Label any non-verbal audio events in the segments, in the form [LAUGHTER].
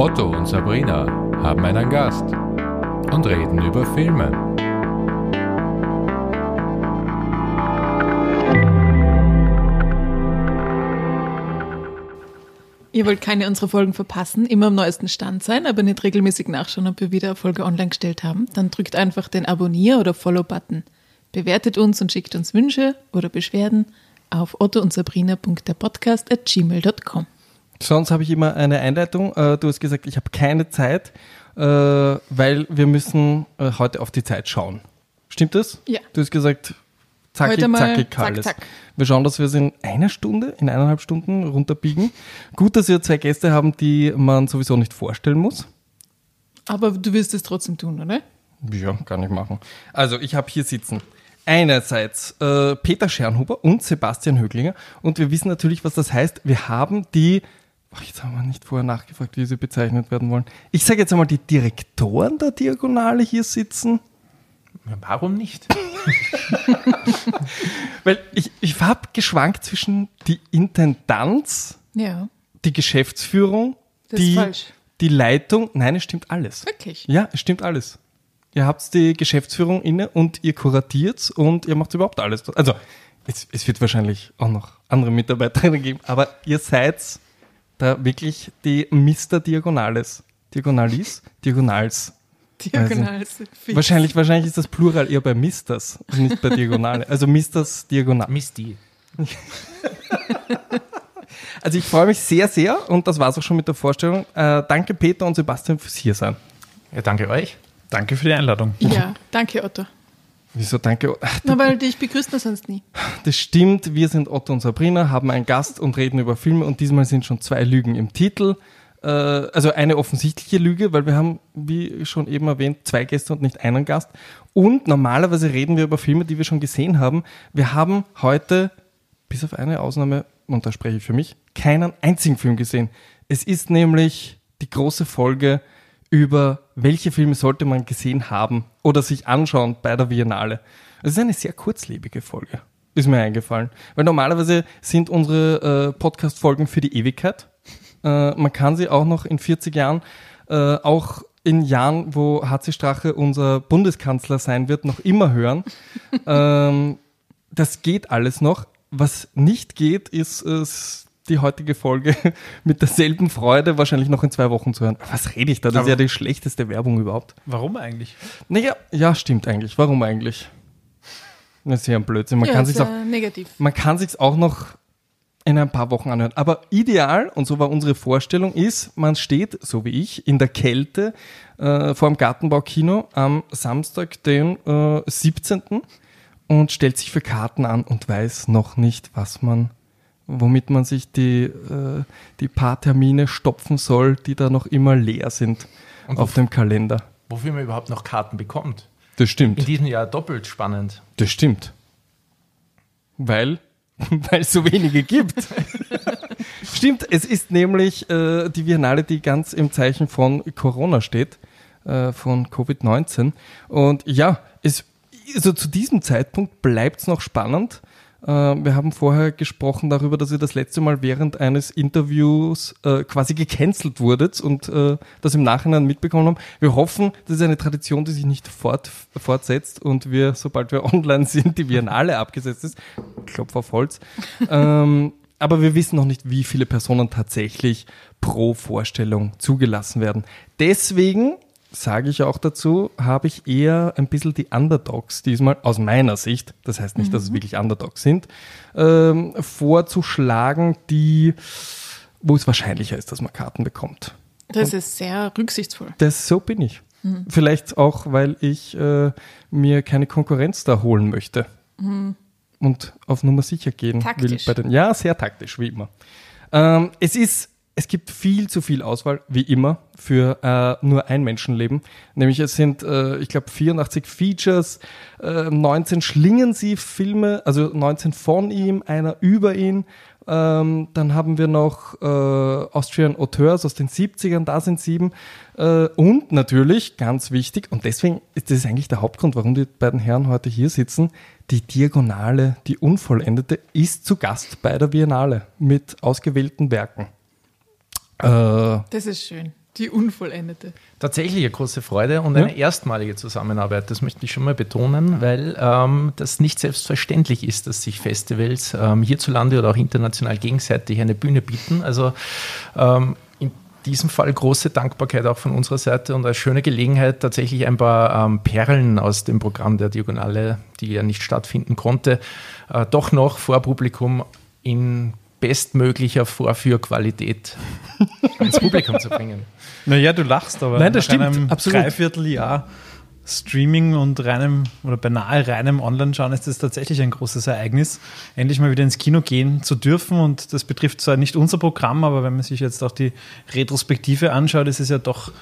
Otto und Sabrina haben einen Gast und reden über Filme. Ihr wollt keine unserer Folgen verpassen, immer am neuesten Stand sein, aber nicht regelmäßig nachschauen, ob wir wieder eine Folge online gestellt haben. Dann drückt einfach den Abonnier- oder Follow-Button. Bewertet uns und schickt uns Wünsche oder Beschwerden auf otto und at gmail.com. Sonst habe ich immer eine Einleitung. Äh, Du hast gesagt, ich habe keine Zeit, äh, weil wir müssen äh, heute auf die Zeit schauen. Stimmt das? Ja. Du hast gesagt, zackig, Heute mal zackig, zack, alles. zack. Wir schauen, dass wir es in einer Stunde, in eineinhalb Stunden runterbiegen. Gut, dass wir zwei Gäste haben, die man sowieso nicht vorstellen muss. Aber du wirst es trotzdem tun, oder? Ja, kann ich machen. Also, ich habe hier sitzen. Einerseits äh, Peter Schernhuber und Sebastian Höglinger. Und wir wissen natürlich, was das heißt. Wir haben die, jetzt haben wir nicht vorher nachgefragt, wie sie bezeichnet werden wollen. Ich sage jetzt einmal die Direktoren der Diagonale hier sitzen. Warum nicht? [LAUGHS] Weil ich, ich habe geschwankt zwischen die Intendanz, Ja. die Geschäftsführung, Das die, die Leitung. Nein, es stimmt alles. Wirklich? Ja, es stimmt alles. Ihr habt die Geschäftsführung inne und ihr kuratiert und ihr macht überhaupt alles. Also, es, es wird wahrscheinlich auch noch andere Mitarbeiterinnen [LAUGHS] geben, aber ihr seid da wirklich die Mr. Diagonales. Diagonalis? Diagonals. Diagonal. Wahrscheinlich, wahrscheinlich ist das Plural eher bei Misters und nicht bei Diagonale. Also Misters Diagonal. Misty. [LAUGHS] Also ich freue mich sehr, sehr und das war es auch schon mit der Vorstellung. Äh, danke Peter und Sebastian fürs hier sein. Ja, danke euch. Danke für die Einladung. Ja, danke Otto. Wieso danke? Na, weil dich begrüßt man sonst nie. Das stimmt, wir sind Otto und Sabrina, haben einen Gast und reden über Filme und diesmal sind schon zwei Lügen im Titel. Äh, also eine offensichtliche Lüge, weil wir haben, wie schon eben erwähnt, zwei Gäste und nicht einen Gast. Und normalerweise reden wir über Filme, die wir schon gesehen haben. Wir haben heute, bis auf eine Ausnahme, und da spreche ich für mich, keinen einzigen Film gesehen. Es ist nämlich die große Folge über welche Filme sollte man gesehen haben oder sich anschauen bei der Biennale. Es ist eine sehr kurzlebige Folge, ist mir eingefallen. Weil normalerweise sind unsere äh, Podcast-Folgen für die Ewigkeit. Äh, man kann sie auch noch in 40 Jahren, äh, auch in Jahren, wo HC Strache unser Bundeskanzler sein wird, noch immer hören. [LAUGHS] ähm, das geht alles noch. Was nicht geht, ist es die heutige Folge [LAUGHS] mit derselben Freude wahrscheinlich noch in zwei Wochen zu hören. Was rede ich da? Das ist ja die schlechteste Werbung überhaupt. Warum eigentlich? Naja, ja, stimmt eigentlich. Warum eigentlich? Das ist ja ein Blödsinn. Man ja, kann ist sich's auch negativ. man kann sich's auch noch in ein paar Wochen anhören. Aber ideal, und so war unsere Vorstellung, ist, man steht, so wie ich, in der Kälte äh, vor dem Gartenbaukino am Samstag, den äh, 17. und stellt sich für Karten an und weiß noch nicht, was man, womit man sich die, äh, die paar Termine stopfen soll, die da noch immer leer sind Und auf dem Kalender. Wofür man überhaupt noch Karten bekommt. Das In stimmt. diesem Jahr doppelt spannend. Das stimmt. Weil [LAUGHS] weil es so wenige gibt. [LAUGHS] Stimmt, es ist nämlich äh, die Biennale, die ganz im Zeichen von Corona steht, äh, von Covid-19. Und ja, es, also zu diesem Zeitpunkt bleibt es noch spannend. Äh, wir haben vorher gesprochen darüber, dass ihr das letzte Mal während eines Interviews äh, quasi gecancelt wurdet und äh, das im Nachhinein mitbekommen haben. Wir hoffen, das ist eine Tradition, die sich nicht fort, fortsetzt und wir, sobald wir [LAUGHS] online sind, die Biennale abgesetzt ist. Klopf auf Holz. [LAUGHS] ähm, aber wir wissen noch nicht, wie viele Personen tatsächlich pro Vorstellung zugelassen werden. Deswegen sage ich auch dazu, habe ich eher ein bisschen die Underdogs diesmal aus meiner Sicht, das heißt nicht, dass es wirklich Underdogs sind, ähm, vorzuschlagen, die, wo es wahrscheinlicher ist, dass man Karten bekommt. Das ist sehr rücksichtsvoll. Das, so bin ich. Vielleicht auch, weil ich äh, mir keine Konkurrenz da holen möchte. Und auf Nummer sicher gehen Taktisch. will bei den. Ja, sehr taktisch, wie immer. Ähm, es ist, es gibt viel zu viel Auswahl, wie immer, für äh, nur ein Menschenleben. Nämlich es sind, äh, ich glaube, 84 Features, äh, 19 schlingen sie Filme, also 19 von ihm, einer über ihn. Ähm, dann haben wir noch äh, Austrian Auteurs aus den 70ern, da sind sieben. Äh, und natürlich, ganz wichtig, und deswegen ist das eigentlich der Hauptgrund, warum die beiden Herren heute hier sitzen, die Diagonale, die Unvollendete, ist zu Gast bei der Biennale mit ausgewählten Werken. Äh, Das ist schön. Die unvollendete. Tatsächlich eine große Freude und eine erstmalige Zusammenarbeit, das möchte ich schon mal betonen, weil ähm, das nicht selbstverständlich ist, dass sich Festivals ähm, hierzulande oder auch international gegenseitig eine Bühne bieten. Also ähm, in diesem Fall große Dankbarkeit auch von unserer Seite und eine schöne Gelegenheit, tatsächlich ein paar ähm, Perlen aus dem Programm der Diagonale, die ja nicht stattfinden konnte, äh, doch noch vor Publikum in bestmöglicher Vorführqualität [LAUGHS] ins Publikum zu bringen. Naja, du lachst, aber Nein, das nach stimmt, einem absolut. Dreivierteljahr Streaming und reinem oder beinahe reinem Online-Schauen ist das tatsächlich ein großes Ereignis, endlich mal wieder ins Kino gehen zu dürfen. Und das betrifft zwar nicht unser Programm, aber wenn man sich jetzt auch die Retrospektive anschaut, ist es ja doch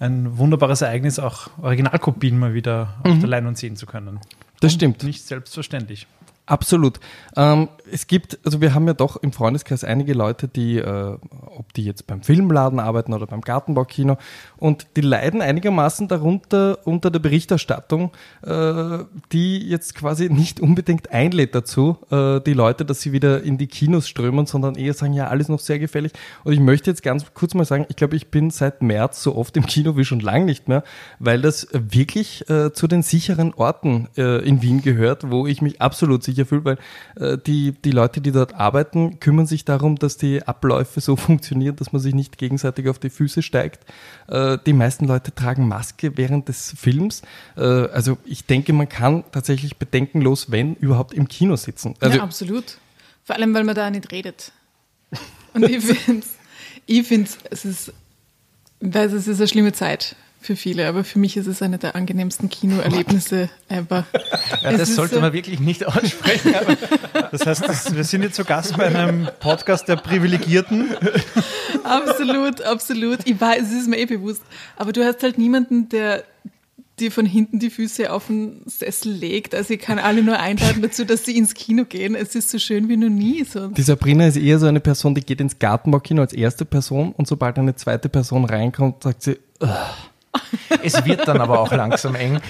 ein wunderbares Ereignis, auch Originalkopien mal wieder auf der Leinwand sehen zu können. Mhm. Das stimmt. Nicht selbstverständlich. Absolut. Ähm, es gibt, also wir haben ja doch im Freundeskreis einige Leute, die, äh, ob die jetzt beim Filmladen arbeiten oder beim Gartenbaukino, und die leiden einigermaßen darunter unter der Berichterstattung, äh, die jetzt quasi nicht unbedingt einlädt dazu, äh, die Leute, dass sie wieder in die Kinos strömen, sondern eher sagen, ja, alles noch sehr gefährlich. Und ich möchte jetzt ganz kurz mal sagen, ich glaube, ich bin seit März so oft im Kino wie schon lange nicht mehr, weil das wirklich äh, zu den sicheren Orten äh, in Wien gehört, wo ich mich absolut sicher fühle, weil äh, die, die Leute, die dort arbeiten, kümmern sich darum, dass die Abläufe so [LAUGHS] funktionieren, dass man sich nicht gegenseitig auf die Füße steigt. Äh, die meisten Leute tragen Maske während des Films. Äh, also ich denke, man kann tatsächlich bedenkenlos, wenn überhaupt, im Kino sitzen. Also ja, absolut. Vor allem, weil man da nicht redet. Und ich [LAUGHS] finde ich es ist, ich weiß, es ist eine schlimme Zeit für viele, aber für mich ist es eine der angenehmsten Kinoerlebnisse ever. Ja, das sollte so- man wirklich nicht [LAUGHS] aussprechen. Aber Das heißt, das, wir sind jetzt zu Gast bei einem Podcast der Privilegierten. Absolut, absolut. Ich weiß, es ist mir eh bewusst. Aber du hast halt niemanden, der dir von hinten die Füße auf den Sessel legt. Also ich kann alle nur einladen dazu, dass sie ins Kino gehen. Es ist so schön wie noch nie. So. Die Sabrina ist eher so eine Person, die geht ins Gartenbaukino als erste Person und sobald eine zweite Person reinkommt, sagt sie, es wird dann aber auch langsam eng.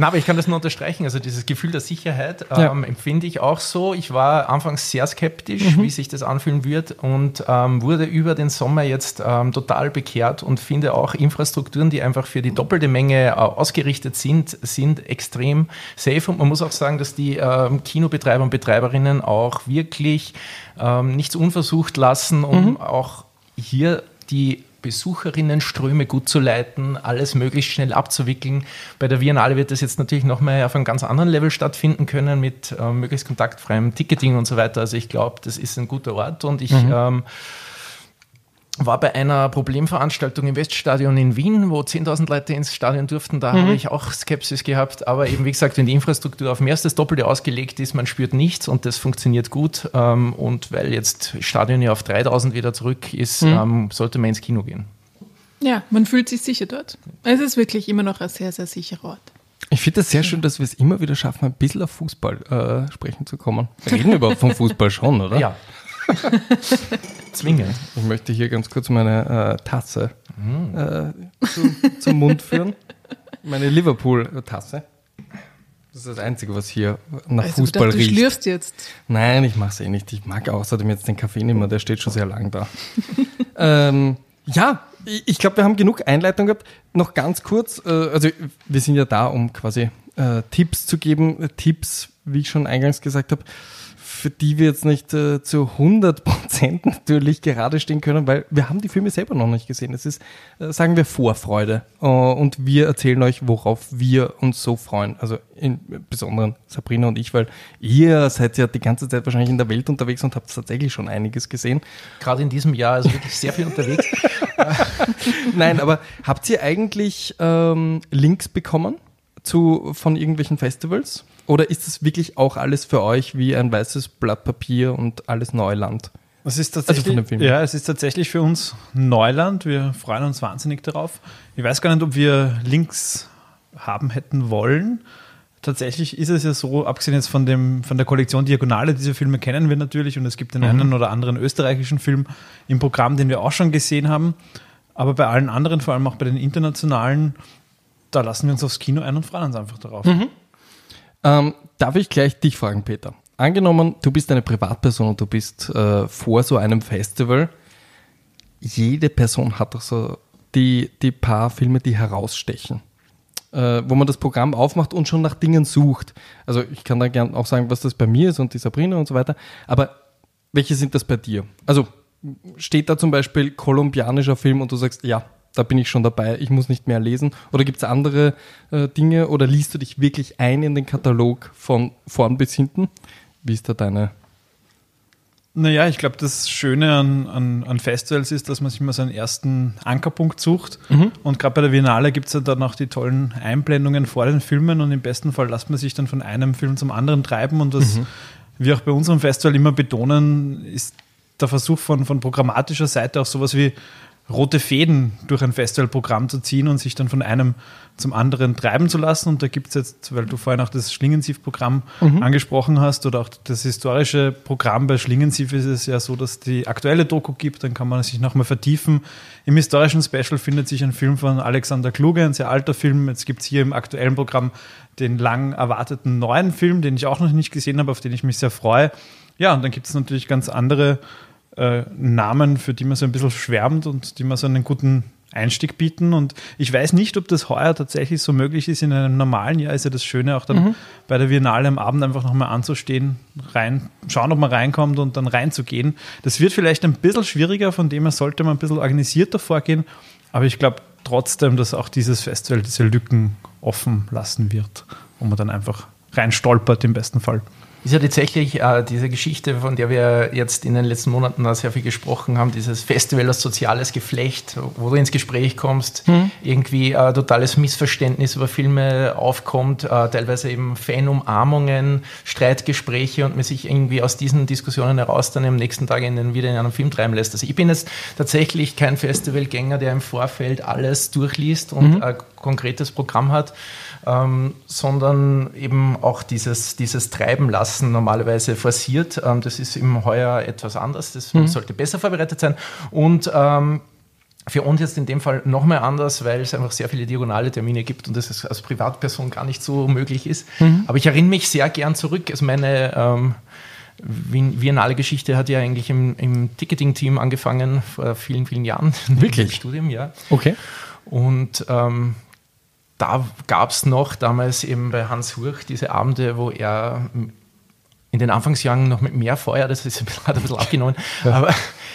Na, aber ich kann das nur unterstreichen. Also dieses Gefühl der Sicherheit Ja. ähm, empfinde ich auch so. Ich war anfangs sehr skeptisch, wie sich das anfühlen wird und ähm, wurde über den Sommer jetzt ähm, total bekehrt und finde auch Infrastrukturen, die einfach für die doppelte Menge äh, ausgerichtet sind, sind extrem safe. Und man muss auch sagen, dass die ähm, Kinobetreiber und Betreiberinnen auch wirklich ähm, nichts unversucht lassen, um auch hier die Besucherinnenströme gut zu leiten, alles möglichst schnell abzuwickeln. Bei der Biennale wird das jetzt natürlich nochmal auf einem ganz anderen Level stattfinden können mit äh, möglichst kontaktfreiem Ticketing und so weiter. Also ich glaube, das ist ein guter Ort und ich ähm, war bei einer Problemveranstaltung im Weststadion in Wien, wo 10.000 Leute ins Stadion durften. Da habe ich auch Skepsis gehabt. Aber eben, wie gesagt, wenn die Infrastruktur auf mehr als das Doppelte ausgelegt ist, man spürt nichts und das funktioniert gut. Ähm, und weil jetzt Stadion ja auf 3.000 wieder zurück ist, ähm, sollte man ins Kino gehen. Ja, man fühlt sich sicher dort. Es ist wirklich immer noch ein sehr, sehr sicherer Ort. ich finde es sehr schön, dass wir es immer wieder schaffen, ein bisschen auf Fußball äh, sprechen zu kommen. [LAUGHS] Reden wir überhaupt vom Fußball schon, oder? Ja. [LAUGHS] Zwingend. Ich möchte hier ganz kurz meine äh, Tasse äh, zu, zum Mund führen. Meine Liverpool-Tasse. Das ist das Einzige, was hier nach Also, Fußball dachte, du riecht. schlürfst jetzt. Nein, ich mache es eh nicht. Ich mag außerdem jetzt den Kaffee nicht mehr, der steht schon sehr lang da. [LAUGHS] ähm, ja, ich, glaube, wir haben genug Einleitung gehabt. Noch ganz kurz, äh, also wir sind ja da, um quasi äh, Tipps zu geben. Tipps, wie ich schon eingangs gesagt habe, für die wir jetzt nicht äh, zu 100% natürlich gerade stehen können, weil wir haben die Filme selber noch nicht gesehen. Es ist, äh, sagen wir, Vorfreude. Äh, und wir erzählen euch, worauf wir uns so freuen. Also im Besonderen Sabrina und ich, weil ihr seid ja die ganze Zeit wahrscheinlich in der Welt unterwegs und habt tatsächlich schon einiges gesehen. Gerade in diesem Jahr also wirklich sehr viel unterwegs. [LAUGHS] Nein, aber habt ihr eigentlich ähm, Links bekommen zu, von irgendwelchen Festivals? Oder ist das wirklich auch alles für euch wie ein weißes Blatt Papier und alles Neuland? Es ist Also tatsächlich, Film. ja, es ist tatsächlich für uns Neuland. Wir freuen uns wahnsinnig darauf. Ich weiß gar nicht, ob wir Links haben hätten wollen. Tatsächlich ist es ja so, abgesehen jetzt von, dem, von der Kollektion Diagonale, diese Filme kennen wir natürlich und es gibt den einen oder anderen österreichischen Film im Programm, den wir auch schon gesehen haben. Aber bei allen anderen, vor allem auch bei den internationalen, da lassen wir uns aufs Kino ein und freuen uns einfach darauf. Ähm, darf ich gleich dich fragen, Peter? Angenommen, du bist eine Privatperson und du bist äh, vor so einem Festival. jede Person hat doch so die, die paar Filme, die herausstechen. Äh, wo man das Programm aufmacht und schon nach Dingen sucht. Also ich kann da gerne auch sagen, was das bei mir ist und die Sabrina und so weiter. Aber welche sind das bei dir? Also steht da zum Beispiel kolumbianischer Film und du sagst, ja, da bin ich schon dabei, ich muss nicht mehr lesen? Oder gibt es andere äh, Dinge oder liest du dich wirklich ein in den Katalog von vorn bis hinten? Wie ist da deine naja, ich glaube, das Schöne an, an, an, Festivals ist, dass man sich mal seinen ersten Ankerpunkt sucht. Mhm. Und gerade bei der Biennale gibt es ja dann auch die tollen Einblendungen vor den Filmen und im besten Fall lässt man sich dann von einem Film zum anderen treiben. Und was mhm. wir auch bei unserem Festival immer betonen, ist der Versuch von, von programmatischer Seite auch sowas wie rote Fäden durch ein Festivalprogramm zu ziehen und sich dann von einem zum anderen treiben zu lassen. Und da gibt es jetzt, weil du vorhin auch das Schlingensief-Programm mhm. angesprochen hast oder auch das historische Programm bei Schlingensief ist es ja so, dass die aktuelle Doku gibt, dann kann man sich nochmal vertiefen. Im historischen Special findet sich ein Film von Alexander Kluge, ein sehr alter Film. Jetzt gibt es hier im aktuellen Programm den lang erwarteten neuen Film, den ich auch noch nicht gesehen habe, auf den ich mich sehr freue. Ja, und dann gibt es natürlich ganz andere äh, Namen, für die man so ein bisschen schwärmt und die man so einen guten Einstieg bieten. Und ich weiß nicht, ob das heuer tatsächlich so möglich ist. In einem normalen Jahr ist ja das Schöne, auch dann mhm. bei der Biennale am Abend einfach nochmal anzustehen, rein, schauen, ob man reinkommt und dann reinzugehen. Das wird vielleicht ein bisschen schwieriger, von dem her sollte man ein bisschen organisierter vorgehen. Aber ich glaube trotzdem, dass auch dieses Festival diese Lücken offen lassen wird, wo man dann einfach rein stolpert im besten Fall ist ja tatsächlich äh, diese Geschichte, von der wir jetzt in den letzten Monaten sehr viel gesprochen haben, dieses Festival als soziales Geflecht, wo du ins Gespräch kommst, mhm. irgendwie äh, totales Missverständnis über Filme aufkommt, äh, teilweise eben Fanumarmungen, Streitgespräche und man sich irgendwie aus diesen Diskussionen heraus dann am nächsten Tag in den, wieder in einen Film treiben lässt. Also ich bin jetzt tatsächlich kein Festivalgänger, der im Vorfeld alles durchliest und mhm. ein konkretes Programm hat ähm, sondern eben auch dieses, dieses Treiben lassen normalerweise forciert. Ähm, das ist im Heuer etwas anders, das mhm. sollte besser vorbereitet sein. Und ähm, für uns jetzt in dem Fall noch mehr anders, weil es einfach sehr viele diagonale Termine gibt und das als Privatperson gar nicht so möglich ist. Mhm. Aber ich erinnere mich sehr gern zurück. Also meine ähm, Viennale Geschichte hat ja eigentlich im, im Ticketing-Team angefangen vor vielen, vielen Jahren. [LAUGHS] Wirklich? Im Studium, ja. Okay. Und ähm, da gab es noch damals eben bei Hans Hurch diese Abende, wo er in den Anfangsjahren noch mit mehr Feuer, das ist, hat ein bisschen abgenommen, [LAUGHS] aber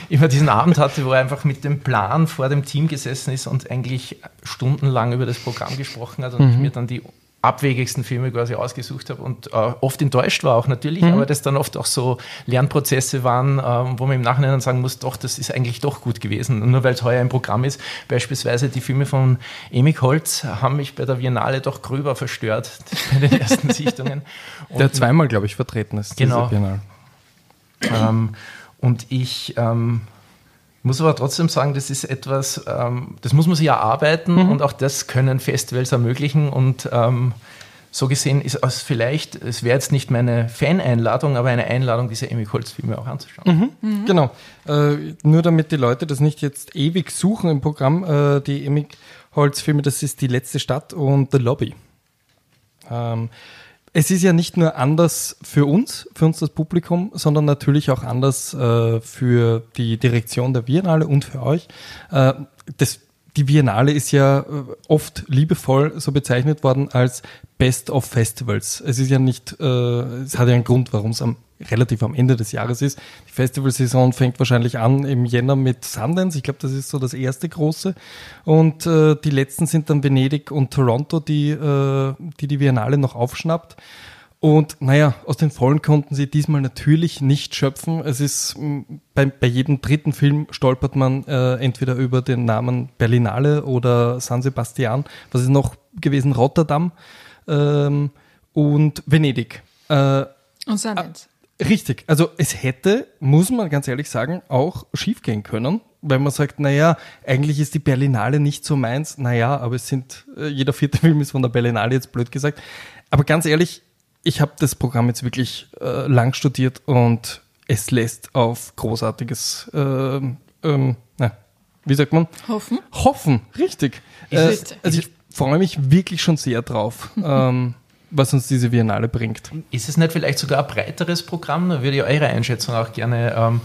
immer diesen Abend hatte, wo er einfach mit dem Plan vor dem Team gesessen ist und eigentlich stundenlang über das Programm gesprochen hat und mhm. mir dann die abwegigsten Filme quasi ausgesucht habe und äh, oft enttäuscht war auch natürlich, mhm. aber das dann oft auch so Lernprozesse waren, ähm, wo man im Nachhinein dann sagen muss, doch, das ist eigentlich doch gut gewesen. Und nur weil es heuer ein Programm ist, beispielsweise die Filme von Emig Holz haben mich bei der Biennale doch gröber verstört [LAUGHS] bei den ersten Sichtungen. [LAUGHS] Und der zweimal, glaube ich, vertreten ist. Genau. Ähm, und ich ähm, muss aber trotzdem sagen, das ist etwas, ähm, das muss man sich erarbeiten mhm. und auch das können Festivals ermöglichen und ähm, so gesehen ist es vielleicht, es wäre jetzt nicht meine Fan-Einladung, aber eine Einladung, diese Amy Holz-Filme auch anzuschauen. Mhm. Mhm. Genau. Äh, nur damit die Leute das nicht jetzt ewig suchen im Programm, äh, die Amy Holz-Filme, das ist die letzte Stadt und The Lobby. Ähm, es ist ja nicht nur anders für uns, für uns das Publikum, sondern natürlich auch anders äh, für die Direktion der Biennale und für euch. Äh, das, die Biennale ist ja äh, oft liebevoll so bezeichnet worden als Best of Festivals. Es ist ja nicht, äh, es hat ja einen Grund, warum es am relativ am Ende des Jahres ist. Die Festivalsaison fängt wahrscheinlich an im Jänner mit Sundance. Ich glaube, das ist so das erste große. Und äh, die letzten sind dann Venedig und Toronto, die äh, die, die Biennale noch aufschnappt. Und naja, aus den Vollen konnten sie diesmal natürlich nicht schöpfen. Es ist bei, bei jedem dritten Film stolpert man äh, entweder über den Namen Berlinale oder San Sebastian. Was ist noch gewesen? Rotterdam ähm, und Venedig. Äh, und Sundance. Richtig, also es hätte, muss man ganz ehrlich sagen, auch schiefgehen können, weil man sagt, naja, eigentlich ist die Berlinale nicht so meins, naja, aber es sind, äh, jeder vierte [LAUGHS] Film ist von der Berlinale jetzt blöd gesagt. Aber ganz ehrlich, ich habe das Programm jetzt wirklich äh, lang studiert und es lässt auf großartiges, äh, ähm, na, wie sagt man? Hoffen. Hoffen, richtig. Äh, also ich freue mich wirklich schon sehr drauf. [LAUGHS] ähm, was uns diese Biennale bringt. Ist es nicht vielleicht sogar ein breiteres Programm? Da würde ich eure Einschätzung auch gerne ähm,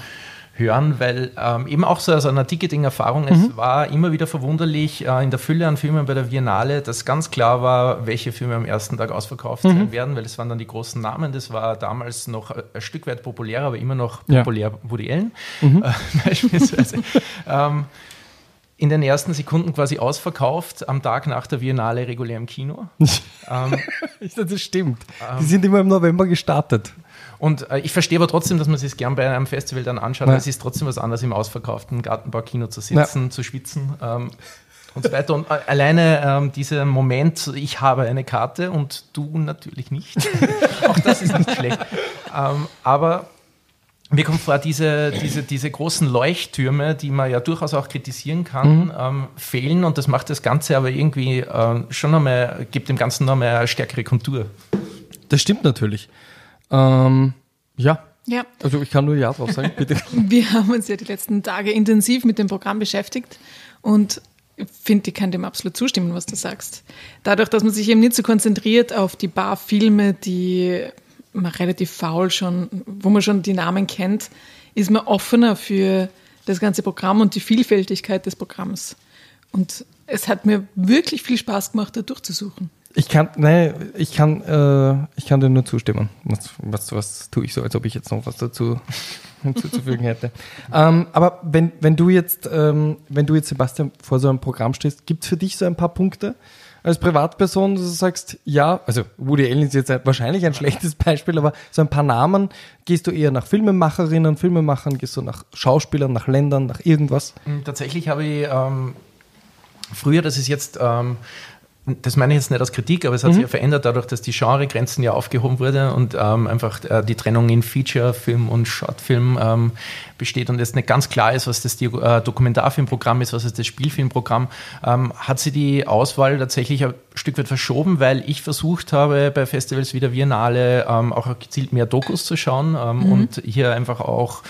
hören, weil ähm, eben auch so aus einer Ticketing-Erfahrung, mhm. es war immer wieder verwunderlich äh, in der Fülle an Filmen bei der Biennale, dass ganz klar war, welche Filme am ersten Tag ausverkauft mhm. sein werden, weil es waren dann die großen Namen, das war damals noch ein Stück weit populär, aber immer noch populär ja. Woody Allen mhm. äh, [LAUGHS] beispielsweise. [LAUGHS] ähm, in den ersten Sekunden quasi ausverkauft, am Tag nach der Biennale regulär im Kino. [LAUGHS] ähm, das stimmt. Die sind immer im November gestartet. Und äh, ich verstehe aber trotzdem, dass man sich gern bei einem Festival dann anschaut, ja. es ist trotzdem was anderes, im ausverkauften Gartenbaukino zu sitzen, ja. zu schwitzen. Ähm, und so weiter. Und äh, alleine ähm, dieser Moment, ich habe eine Karte und du natürlich nicht. [LAUGHS] Auch das ist nicht schlecht. Ähm, aber mir kommt vor, diese, diese, diese großen Leuchttürme, die man ja durchaus auch kritisieren kann, mhm. ähm, fehlen und das macht das Ganze aber irgendwie äh, schon nochmal, gibt dem Ganzen nochmal eine stärkere Kontur. Das stimmt natürlich. Ähm, ja. Ja. Also ich kann nur Ja drauf sagen, bitte. [LAUGHS] Wir haben uns ja die letzten Tage intensiv mit dem Programm beschäftigt und ich finde, ich kann dem absolut zustimmen, was du sagst. Dadurch, dass man sich eben nicht so konzentriert auf die paar Filme, die man relativ faul schon, wo man schon die Namen kennt, ist man offener für das ganze Programm und die Vielfältigkeit des Programms. Und es hat mir wirklich viel Spaß gemacht, da durchzusuchen. Ich kann, nein, ich kann, äh, ich kann dir nur zustimmen. Was, was, was tue ich so, als ob ich jetzt noch was dazu [LAUGHS] hinzuzufügen hätte. ähm, aber wenn, wenn du jetzt, ähm, wenn du jetzt, Sebastian, vor so einem Programm stehst, gibt es für dich so ein paar Punkte, als Privatperson, dass du sagst, ja, also Woody Allen ist jetzt wahrscheinlich ein schlechtes Beispiel, aber so ein paar Namen, gehst du eher nach Filmemacherinnen, Filmemachern, gehst du nach Schauspielern, nach Ländern, nach irgendwas? Hm, tatsächlich habe ich ähm, früher, das ist jetzt ähm, das meine ich jetzt nicht als Kritik, aber es hat mhm. sich ja verändert dadurch, dass die Genregrenzen ja aufgehoben wurden und ähm, einfach äh, die Trennung in Feature-Film und Shortfilm ähm, besteht und jetzt nicht ganz klar ist, was das die, äh, Dokumentarfilmprogramm ist, was ist das Spielfilmprogramm, ähm, hat sie die Auswahl tatsächlich ein Stück weit verschoben, weil ich versucht habe, bei Festivals wie der Biennale ähm, auch gezielt mehr Dokus zu schauen ähm, mhm. und hier einfach auch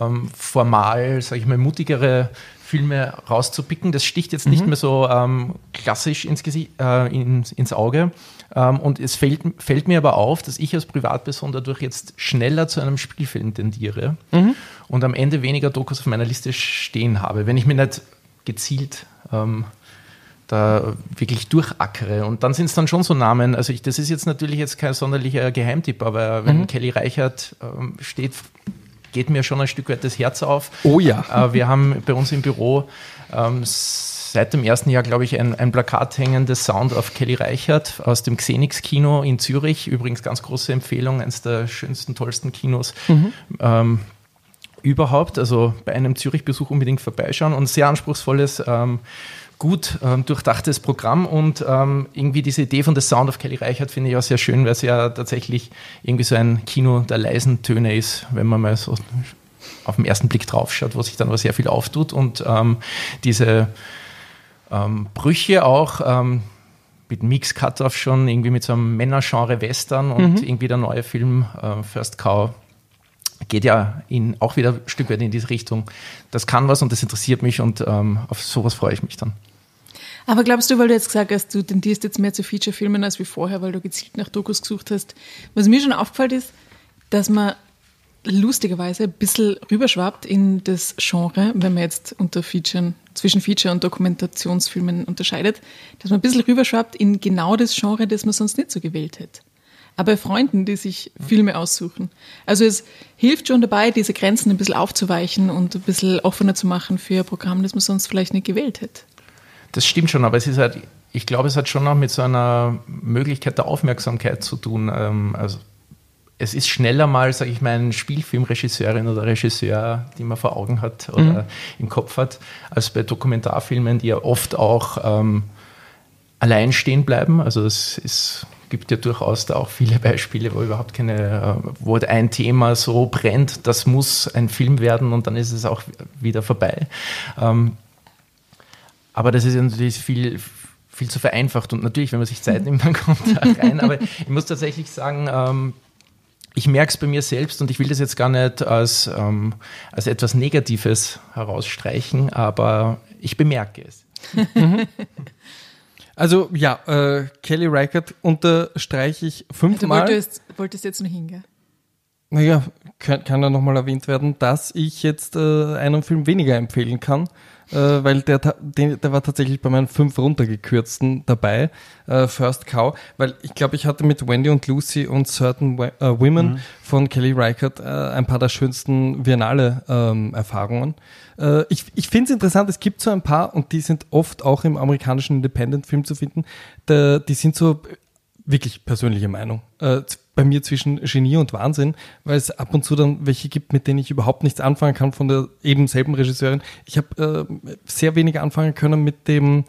ähm, formal, sage ich mal, mutigere Filme rauszupicken. Das sticht jetzt nicht mhm. mehr so ähm, klassisch ins, Gesicht, äh, ins, ins Auge. Ähm, und es fällt, fällt, mir aber auf, dass ich als Privatperson dadurch jetzt schneller zu einem Spielfilm tendiere mhm. und am Ende weniger Dokus auf meiner Liste stehen habe, wenn ich mir nicht gezielt ähm, da wirklich durchackere. Und dann sind es dann schon so Namen. Also ich, das ist jetzt natürlich jetzt kein sonderlicher Geheimtipp, aber wenn mhm. Kelly Reichert ähm, steht geht mir schon ein Stück weit das Herz auf. Oh ja. Äh, wir haben bei uns im Büro ähm, seit dem ersten Jahr, glaube ich, ein, ein Plakat hängen, das Sound auf Kelly Reichert aus dem Xenix-Kino in Zürich. Übrigens ganz große Empfehlung, eines der schönsten, tollsten Kinos. Mhm. Ähm, überhaupt, also bei einem Zürich-Besuch unbedingt vorbeischauen und sehr anspruchsvolles ähm, gut ähm, durchdachtes Programm und ähm, irgendwie diese Idee von The Sound of Kelly Reichert finde ich auch sehr schön, weil es ja tatsächlich irgendwie so ein Kino der leisen Töne ist, wenn man mal so auf den ersten Blick draufschaut, wo sich dann aber sehr viel auftut und ähm, diese ähm, Brüche auch ähm, mit Mix Cut-Off schon irgendwie mit so einem Männergenre Western und mhm. irgendwie der neue Film äh, First Cow geht ja in, auch wieder ein Stück weit in diese Richtung. Das kann was und das interessiert mich und ähm, auf sowas freue ich mich dann. Aber glaubst du, weil du jetzt gesagt hast, du tendierst jetzt mehr zu Feature-Filmen als wie vorher, weil du gezielt nach Dokus gesucht hast, was mir schon aufgefallen ist, dass man lustigerweise ein bisschen rüberschwappt in das Genre, wenn man jetzt unter Featuren, zwischen Feature- und Dokumentationsfilmen unterscheidet, dass man ein bisschen rüberschwappt in genau das Genre, das man sonst nicht so gewählt hätte. Aber Freunden, die sich Filme aussuchen. Also es hilft schon dabei, diese Grenzen ein bisschen aufzuweichen und ein bisschen offener zu machen für ein Programm, das man sonst vielleicht nicht gewählt hätte. Das stimmt schon, aber es ist halt, ich glaube, es hat schon auch mit so einer Möglichkeit der Aufmerksamkeit zu tun. Ähm, also es ist schneller mal, sage ich mal, ein Spielfilmregisseurin oder Regisseur, die man vor Augen hat oder mhm. im Kopf hat, als bei Dokumentarfilmen, die ja oft auch ähm, allein stehen bleiben. Also es ist, gibt ja durchaus da auch viele Beispiele, wo überhaupt keine, äh, wo ein Thema so brennt, das muss ein Film werden und dann ist es auch wieder vorbei. Ähm, aber das ist natürlich viel, viel zu vereinfacht und natürlich, wenn man sich Zeit nimmt, dann kommt da [LAUGHS] rein. Aber ich muss tatsächlich sagen, ähm, ich merke es bei mir selbst und ich will das jetzt gar nicht als, ähm, als etwas Negatives herausstreichen, aber ich bemerke es. [LAUGHS] Also ja, äh, Kelly Reichert unterstreiche ich fünfmal. Du wolltest, wolltest jetzt noch hingehen. Naja, kann, kann ja nochmal erwähnt werden, dass ich jetzt äh, einen Film weniger empfehlen kann, äh, weil der, den, der war tatsächlich bei meinen fünf runtergekürzten dabei, äh, First Cow, weil ich glaube, ich hatte mit Wendy und Lucy und Certain Wo- äh, Women von Kelly Reichardt äh, ein paar der schönsten Biennale-Erfahrungen. äh, ich ich finde es interessant, es gibt so ein paar und die sind oft auch im amerikanischen Independent-Film zu finden, da, die sind so wirklich persönliche Meinung. Äh, bei mir zwischen Genie und Wahnsinn, weil es ab und zu dann welche gibt, mit denen ich überhaupt nichts anfangen kann von der eben selben Regisseurin. Ich habe äh, sehr wenig anfangen können mit dem,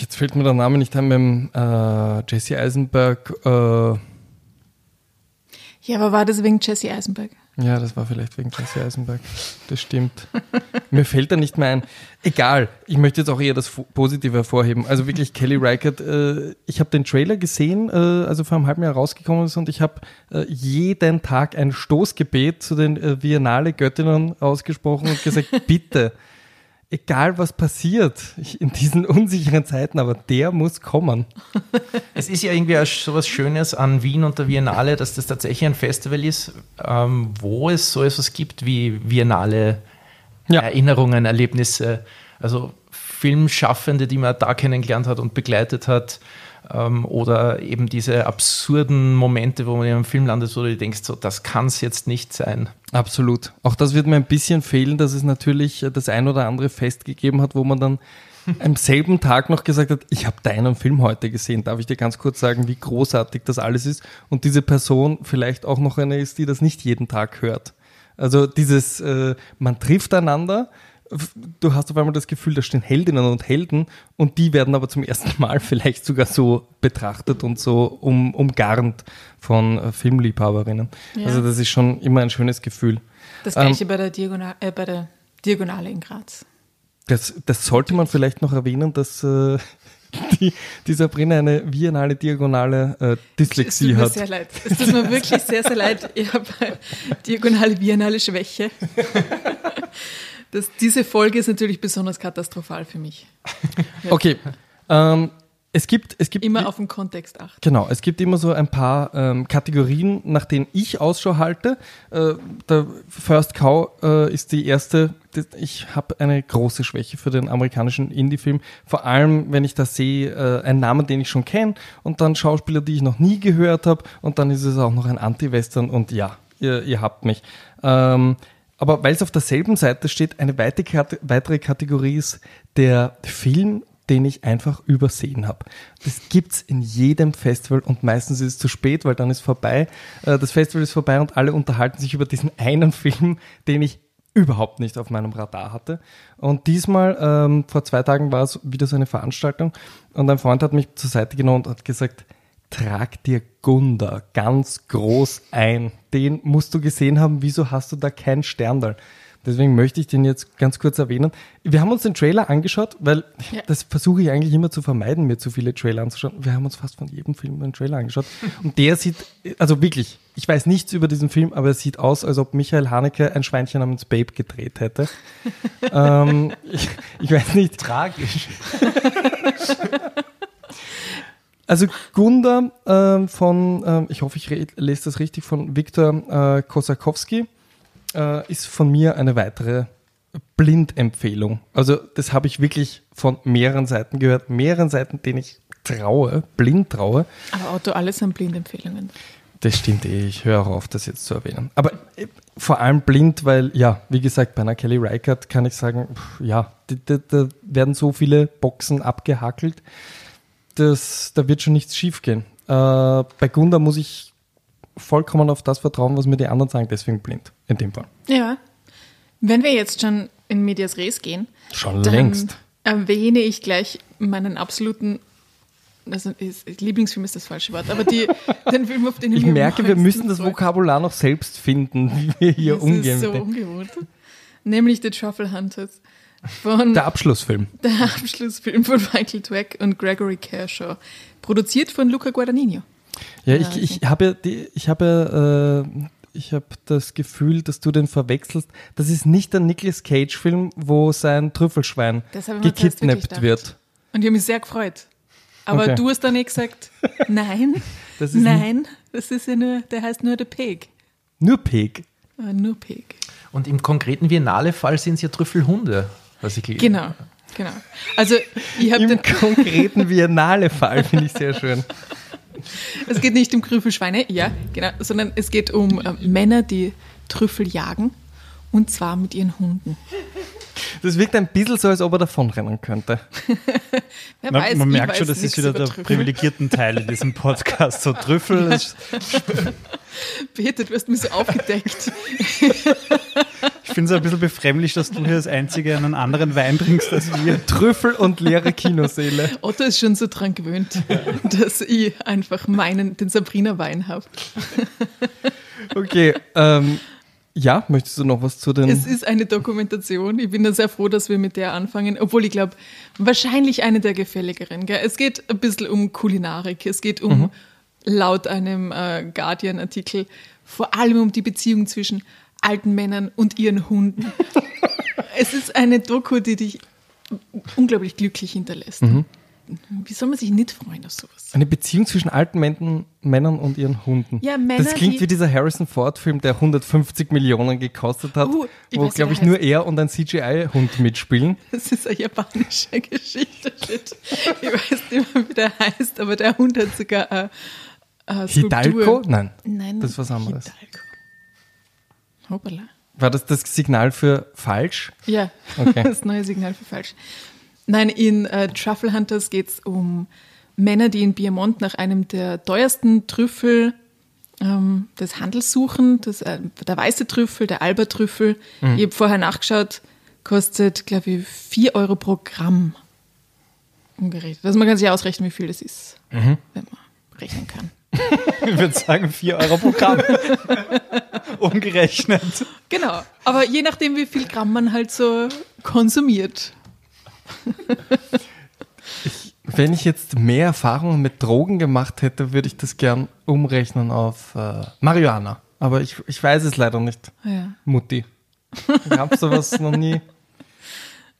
jetzt fällt mir der Name nicht ein, mit dem äh, Jesse Eisenberg. Äh, Ja, aber war das wegen Jesse Eisenberg? Ja, das war vielleicht wegen Jesse Eisenberg. Das stimmt. Mir fällt da nicht mehr ein. Egal, ich möchte jetzt auch eher das Positive hervorheben. Also wirklich Kelly Reichardt, äh, ich habe den Trailer gesehen, äh, also vor einem halben Jahr rausgekommen ist und ich habe äh, jeden Tag ein Stoßgebet zu den äh, Biennale-Göttinnen ausgesprochen und gesagt, [LAUGHS] bitte, egal was passiert in diesen unsicheren Zeiten, aber der muss kommen. [LAUGHS] Es ist ja irgendwie auch so was Schönes an Wien und der Biennale, dass das tatsächlich ein Festival ist, ähm, wo es so etwas gibt wie Biennale Ja. Erinnerungen, Erlebnisse, also Filmschaffende, die man da kennengelernt hat und begleitet hat. Ähm, oder eben diese absurden Momente, wo man in einem Film landet, wo du denkst, so, das kann es jetzt nicht sein. Absolut. Auch das wird mir ein bisschen fehlen, dass es natürlich das ein oder andere Fest gegeben hat, wo man dann am selben Tag noch gesagt hat, ich habe deinen Film heute gesehen. Darf ich dir ganz kurz sagen, wie großartig das alles ist? Und diese Person vielleicht auch noch eine ist, die das nicht jeden Tag hört. Also dieses, äh, man trifft einander, du hast auf einmal das Gefühl, da stehen Heldinnen und Helden und die werden aber zum ersten Mal [LAUGHS] vielleicht sogar so betrachtet und so um, umgarnt von äh, Filmliebhaberinnen. Ja. Also das ist schon immer ein schönes Gefühl. Das gleiche bei, der Diagonal, äh, bei der Diagonale in Graz. Das, das sollte man vielleicht noch erwähnen, dass äh, [LAUGHS] die, die Sabrina eine biennale diagonale äh, Es Dyslexie tut mir hat. sehr leid. Es tut mir wirklich sehr, sehr leid. Ich habe [LAUGHS] diagonale biennale Schwäche. Das, diese Folge ist natürlich besonders katastrophal für mich. [LAUGHS] Okay. Ähm, es gibt, es gibt Immer auf den Kontext achten. Genau, es gibt immer so ein paar ähm, Kategorien, nach denen ich Ausschau halte. Äh, der First Cow äh, ist die erste. Ich habe eine große Schwäche für den amerikanischen Indie-Film. Vor allem, wenn ich da sehe, äh, einen Namen, den ich schon kenne und dann Schauspieler, die ich noch nie gehört habe und dann ist es auch noch ein Anti-Western und ja, ihr, ihr habt mich. Ähm, aber weil es auf derselben Seite steht, eine weitere Kategorie ist der Film, den ich einfach übersehen habe. Das gibt's in jedem Festival und meistens ist es zu spät, weil dann ist vorbei. Äh, Das Festival ist vorbei und alle unterhalten sich über diesen [LAUGHS] einen Film, den ich überhaupt nicht auf meinem Radar hatte. Und diesmal, ähm, vor zwei Tagen war es wieder so eine Veranstaltung und ein Freund hat mich zur Seite genommen und hat gesagt, trag dir Gunda ganz groß ein. Den musst du gesehen haben. Wieso hast du da kein Sterndal? Deswegen möchte ich den jetzt ganz kurz erwähnen. Wir haben uns den Trailer angeschaut, weil Ja. das versuche ich eigentlich immer zu vermeiden, mir zu viele Trailer anzuschauen. Wir haben uns fast von jedem Film einen Trailer angeschaut. [LAUGHS] Und der sieht, also wirklich, ich weiß nichts über diesen Film, aber er sieht aus, als ob Michael Haneke ein Schweinchen namens Babe gedreht hätte. [LAUGHS] ähm, ich, ich weiß nicht, Tragisch. [LAUGHS] Also Gunda ähm, von, ähm, ich hoffe, ich lese das richtig, von Viktor äh, Kosakowski äh, ist von mir eine weitere Blindempfehlung. Also das habe ich wirklich von mehreren Seiten gehört, mehreren Seiten, denen ich traue, blind traue. Aber Otto, alles sind Blindempfehlungen. Das stimmt eh, ich höre auch auf, das jetzt zu erwähnen. Aber äh, vor allem blind, weil, ja, wie gesagt, bei einer Kelly Reichardt kann ich sagen, pff, ja, da werden so viele Boxen abgehackelt, dass, da wird schon nichts schiefgehen. Äh, bei Gunda muss ich vollkommen auf das vertrauen, was mir die anderen sagen, deswegen blind, in dem Fall. Ja. Wenn wir jetzt schon in Medias Res gehen, Schon dann längst. erwähne ich gleich meinen absoluten also ist, Lieblingsfilm ist das falsche Wort, aber die, [LAUGHS] den Film, auf den ich, Ich merke, wir müssen das. Vokabular noch selbst finden, [LAUGHS] wie wir hier Das umgehen. ist so ungewohnt. Nämlich The Truffle Hunters von Der Abschlussfilm. der Abschlussfilm von Michael Dweck und Gregory Kershaw. Produziert von Luca Guadagnino. Ja, ich, ich habe ich habe, äh, ich habe das Gefühl, dass du den verwechselst. Das ist nicht der Nicolas Cage Film, wo sein Trüffelschwein gekidnappt wird. Und ich habe mich sehr gefreut. Aber Okay. du hast dann eh gesagt, [LAUGHS] nein, Das ist nein, das ist ja nur, der heißt nur The Pig. Nur Peg. Äh, nur Pig. Und im konkreten Viennale-Fall sind es ja Trüffelhunde, was ich gelesen Genau, genau. Also ich habe Im den, konkreten [LAUGHS] Viennale-Fall finde ich sehr schön. es geht nicht um Trüffelschweine, ja, genau, sondern es geht um ähm, Männer, die Trüffel jagen und zwar mit ihren Hunden. Das wirkt ein bisschen so, als ob er davonrennen könnte. [LAUGHS] Wer Man, weiß, man merkt schon, das ist wieder der Trüffel. privilegierten Teil in diesem [LAUGHS] Podcast. So Trüffel, das- Peter, du hast mich so aufgedeckt. Ich finde es ein bisschen befremdlich, dass du hier als Einzige einen anderen Wein trinkst als wir. Trüffel und leere Kinoseele. Otto ist schon so dran gewöhnt, dass ich einfach meinen, den Sabrina-Wein habe. Okay, ähm, ja, möchtest du noch was zu den... Es ist eine Dokumentation. Ich bin da sehr froh, dass wir mit der anfangen, obwohl ich glaube, wahrscheinlich eine der gefälligeren. Gell? Es geht ein bisschen um Kulinarik. Es geht um, laut einem äh, Guardian-Artikel, vor allem um die Beziehung zwischen alten Männern und ihren Hunden. [LAUGHS] es ist eine Doku, die dich unglaublich glücklich hinterlässt. Wie soll man sich nicht freuen auf sowas? Eine Beziehung zwischen alten Männern, Männern und ihren Hunden. Ja, Männer, das klingt wie dieser Harrison Ford-Film, der 150 Millionen gekostet hat, Uh, ich wo, glaube ich, nur er und ein CGI-Hund mitspielen. [LAUGHS] Das ist eine japanische [LAUGHS] Geschichte. Ich weiß nicht mehr, wie der heißt, aber der Hund hat sogar eine, eine Skulptur. Hidalgo? Nein. Nein, Das ist was anderes. Hidalgo. Hoppala. War das das Signal für falsch? Ja, Okay. [LAUGHS] das neue Signal für falsch. Nein, in äh, Truffle Hunters geht es um Männer, die in Piemont nach einem der teuersten Trüffel ähm, des Handels suchen. Das, äh, der weiße Trüffel, der Alba-Trüffel. Ich habe vorher nachgeschaut, kostet, glaube ich, 4 Euro pro Gramm umgerechnet. Also man kann sich ausrechnen, wie viel das ist, wenn man rechnen kann. [LAUGHS] Ich würde sagen, 4 Euro pro Gramm. [LAUGHS] [LAUGHS] Umgerechnet. Genau, aber je nachdem, wie viel Gramm man halt so konsumiert. Wenn ich jetzt mehr Erfahrungen mit Drogen gemacht hätte, würde ich das gern umrechnen auf äh, Marihuana. Aber ich, ich weiß es leider nicht, Ja. Mutti. Ich habe sowas noch nie.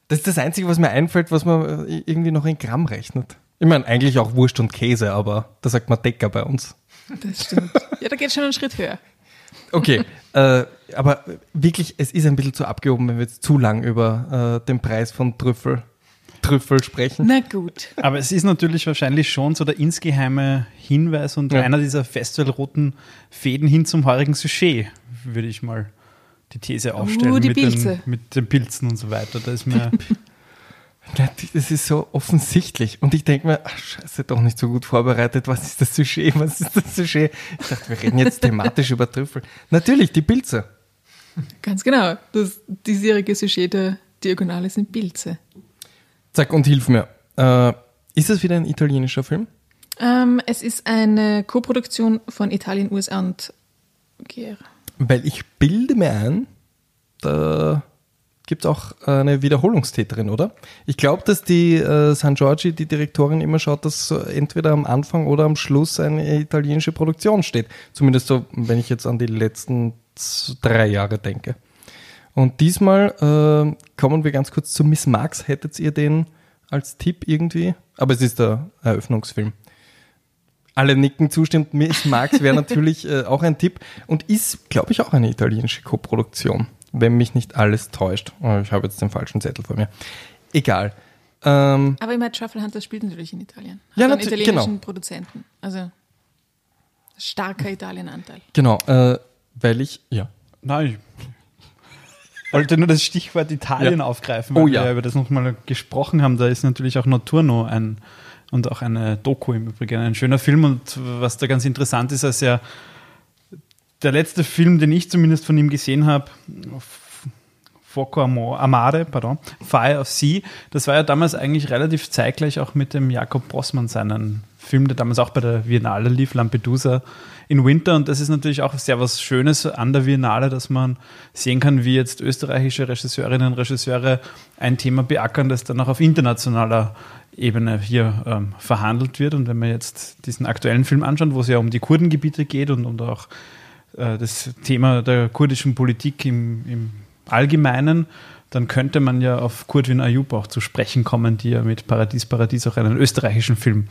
Das ist das Einzige, was mir einfällt, was man äh, irgendwie noch in Gramm rechnet. Ich meine, eigentlich auch Wurst und Käse, aber da sagt man Decker bei uns. Das stimmt. Ja, da geht schon einen Schritt höher. Okay, äh, aber wirklich, es ist ein bisschen zu abgehoben, wenn wir jetzt zu lang über äh, den Preis von Trüffel, Trüffel sprechen. Na gut. Aber es ist natürlich wahrscheinlich schon so der insgeheime Hinweis und Ja. einer dieser festivalroten Fäden hin zum heurigen Sujet, würde ich mal die These aufstellen. Uh, die mit, Pilze. den, mit den Pilzen und so weiter. Da ist mir [LAUGHS] das ist so offensichtlich. Und ich denke mir, ach, scheiße, doch nicht so gut vorbereitet. Was ist das Sujet? [LAUGHS] Was ist das Sujet? Ich dachte, wir reden jetzt thematisch über Trüffel. Natürlich, die Pilze. Ganz genau. Das diesjährige Sujet der Diagonale sind Pilze. Sag und hilf mir. Äh, ist das wieder ein italienischer Film? Ähm, es ist eine Koproduktion von Italien, USA und GR. Weil ich bilde mir ein, da gibt es auch eine Wiederholungstäterin, oder? Ich glaube, dass die äh, San Giorgi, die Direktorin, immer schaut, dass so entweder am Anfang oder am Schluss eine italienische Produktion steht. Zumindest so, wenn ich jetzt an die letzten drei Jahre denke. Und diesmal äh, kommen wir ganz kurz zu Miss Marx. Hättet ihr den als Tipp irgendwie? Aber es ist der Eröffnungsfilm. Alle nicken zustimmt. Miss Marx wäre [LAUGHS] natürlich äh, auch ein Tipp und ist, glaube ich, auch eine italienische Koproduktion, wenn mich nicht alles täuscht. Oh, ich habe jetzt den falschen Zettel vor mir. Egal. Ähm, Aber immer Truffle Hunter spielt natürlich in Italien. Hat Ja, einen natu- italienischen genau. Produzenten. Also starker Italienanteil. genau, äh, weil ich, ja. Nein, ich wollte nur das Stichwort Italien Ja. aufgreifen, weil Oh wir ja. ja über das nochmal gesprochen haben. Da ist natürlich auch Notturno ein und auch eine Doku im Übrigen ein schöner Film. Und was da ganz interessant ist, als er der letzte Film, den ich zumindest von ihm gesehen habe, Foco Amare, pardon, Fire of Sea, das war ja damals eigentlich relativ zeitgleich auch mit dem Jakob Bossmann seinen Film, der damals auch bei der Biennale lief, Lampedusa in Winter. Und das ist natürlich auch sehr was Schönes an der Biennale, dass man sehen kann, wie jetzt österreichische Regisseurinnen und Regisseure ein Thema beackern, das dann auch auf internationaler Ebene hier ähm, verhandelt wird. Und wenn man jetzt diesen aktuellen Film anschaut, wo es ja um die Kurdengebiete geht und, und auch äh, das Thema der kurdischen Politik im, im Allgemeinen, dann könnte man ja auf Kurdwin Ayub auch zu sprechen kommen, die ja mit Paradies, Paradies auch einen österreichischen Film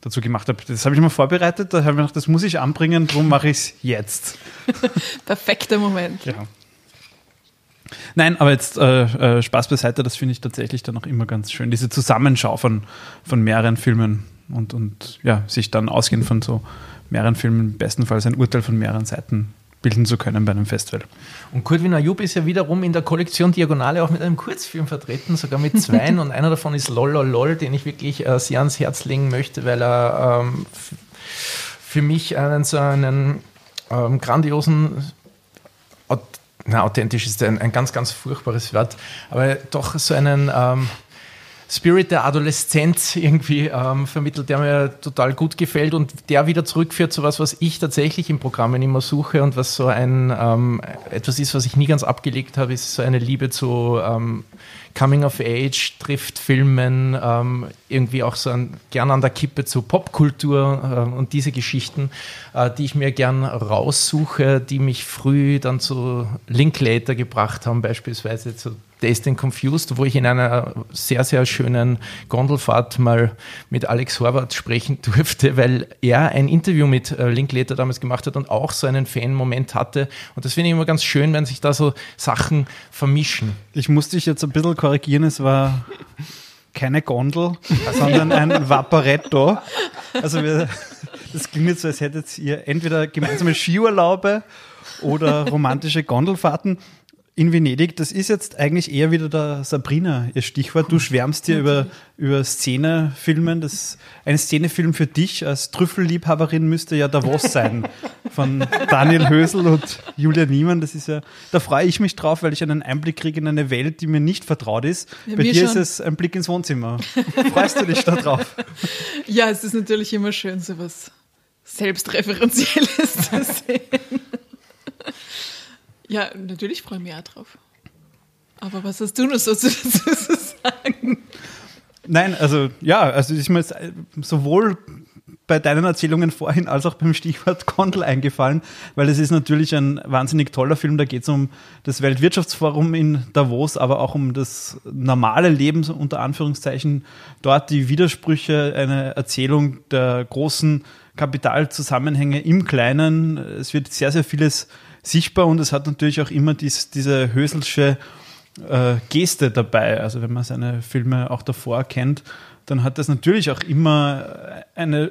dazu gemacht habe. Das habe ich mal vorbereitet, da habe ich gedacht, das muss ich anbringen, darum mache ich es jetzt. [LAUGHS] Perfekter Moment. Ja. Nein, aber jetzt äh, äh, Spaß beiseite, das finde ich tatsächlich dann auch immer ganz schön. Diese Zusammenschau von, von mehreren Filmen und, und ja, sich dann ausgehend von so mehreren Filmen, bestenfalls ein Urteil von mehreren Seiten bilden zu können bei einem Festival. Und Kurt Wiener Jub ist ja wiederum in der Kollektion Diagonale auch mit einem Kurzfilm vertreten, sogar mit zweien. und einer davon ist Lololol, den ich wirklich äh, sehr ans Herz legen möchte, weil er ähm, für mich einen so einen ähm, grandiosen na, authentisch ist ein, ein ganz, ganz furchtbares Wort, aber doch so einen ähm, Spirit der Adoleszenz irgendwie ähm, vermittelt, der mir total gut gefällt und der wieder zurückführt zu was, was ich tatsächlich in Programmen immer suche und was so ein ähm, etwas ist, was ich nie ganz abgelegt habe, ist so eine Liebe zu ähm, Coming of Age trifft Filmen, ähm, irgendwie auch so ein, gern an der Kippe zu Popkultur äh, und diese Geschichten, äh, die ich mir gern raussuche, die mich früh dann zu Linklater gebracht haben, beispielsweise zu Dazed and Confused, wo ich in einer sehr, sehr schönen Gondelfahrt mal mit Alex Horvath sprechen [LAUGHS] durfte, weil er ein Interview mit äh, Linklater damals gemacht hat und auch so einen Fan-Moment hatte. Und das finde ich immer ganz schön, wenn sich da so Sachen vermischen. Ich musste dich jetzt ein bisschen korrigieren, es war keine Gondel, [LAUGHS] sondern ein Vaporetto. Also wir, das klingt jetzt so, als hättet ihr entweder gemeinsame Skiurlaube oder romantische Gondelfahrten in Venedig, das ist jetzt eigentlich eher wieder der Sabrina, ihr Stichwort. Du schwärmst dir über, über Szenefilmen. Das, ein Szenefilm für dich als Trüffelliebhaberin müsste ja Davos sein. [LAUGHS] Von Daniel Hösel und Julia Niemann. Das ist ja, da freue ich mich drauf, weil ich einen Einblick kriege in eine Welt, die mir nicht vertraut ist. Ja, Bei dir schon. ist es ein Blick ins Wohnzimmer. Freust du dich da drauf? Ja, es ist natürlich immer schön, so was Selbstreferenzielles zu sehen. Ja, natürlich freue ich mich auch drauf. Aber was hast du noch so zu, [LAUGHS] sagen? Nein, also ja, also ist mir jetzt sowohl bei deinen Erzählungen vorhin als auch beim Stichwort [LAUGHS] Gondel eingefallen, weil es ist natürlich ein wahnsinnig toller Film. Da geht es um das Weltwirtschaftsforum in Davos, aber auch um das normale Leben unter Anführungszeichen dort, die Widersprüche, eine Erzählung der großen Kapitalzusammenhänge im Kleinen. Es wird sehr, sehr vieles sichtbar und es hat natürlich auch immer dies, diese Höselsche äh, Geste dabei. Also wenn man seine Filme auch davor kennt, dann hat das natürlich auch immer eine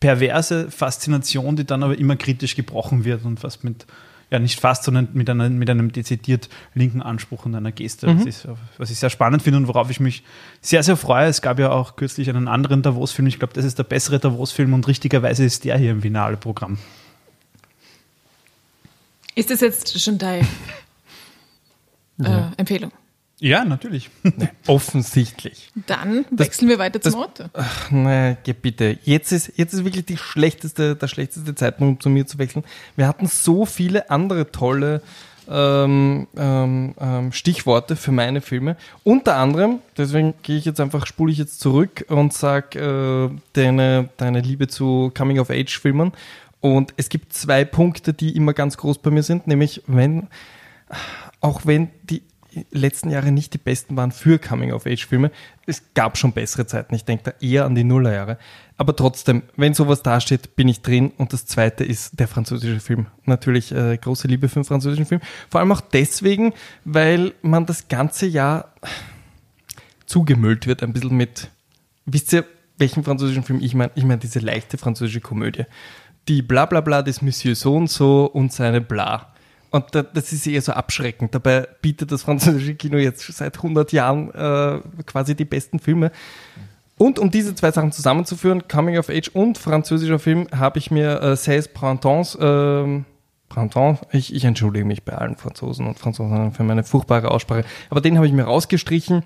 perverse Faszination, die dann aber immer kritisch gebrochen wird und fast mit, ja nicht fast, sondern mit, einer, mit einem dezidiert linken Anspruch und einer Geste. Mhm. Ist, was ich sehr spannend finde und worauf ich mich sehr, sehr freue. Es gab ja auch kürzlich einen anderen Davos-Film. Ich glaube, das ist der bessere Davos-Film und richtigerweise ist der hier im Finale-Programm. Ist das jetzt schon deine [LAUGHS] äh, Empfehlung? Ja, natürlich. Nee, [LAUGHS] offensichtlich. Dann wechseln das, wir weiter zum Auto. Ach, naja, bitte. Jetzt ist, jetzt ist wirklich die schlechteste, der schlechteste Zeitpunkt, zu mir zu wechseln. Wir hatten so viele andere tolle ähm, ähm, ähm, Stichworte für meine Filme. Unter anderem, deswegen gehe ich jetzt einfach, spule ich jetzt zurück und sage äh, deine, deine Liebe zu Coming-of-Age-Filmen. Und es gibt zwei Punkte, die immer ganz groß bei mir sind, nämlich wenn, auch wenn die letzten Jahre nicht die besten waren für Coming-of-Age-Filme, es gab schon bessere Zeiten. Ich denke da eher an die Nullerjahre. Aber trotzdem, wenn sowas dasteht, bin ich drin. Und das zweite ist der französische Film. Natürlich äh, große Liebe für den französischen Film. Vor allem auch deswegen, weil man das ganze Jahr zugemüllt wird, ein bisschen mit, wisst ihr, welchen französischen Film ich meine? Ich meine diese leichte französische Komödie die Blablabla des Monsieur so und so und seine Bla. Und das ist eher so abschreckend. Dabei bietet das französische Kino jetzt seit 100 Jahren äh, quasi die besten Filme. Und um diese zwei Sachen zusammenzuführen, Coming of Age und französischer Film, habe ich mir äh, Seize Printemps, äh, Printemps, ich, ich entschuldige mich bei allen Franzosen und Franzosen für meine furchtbare Aussprache, aber den habe ich mir rausgestrichen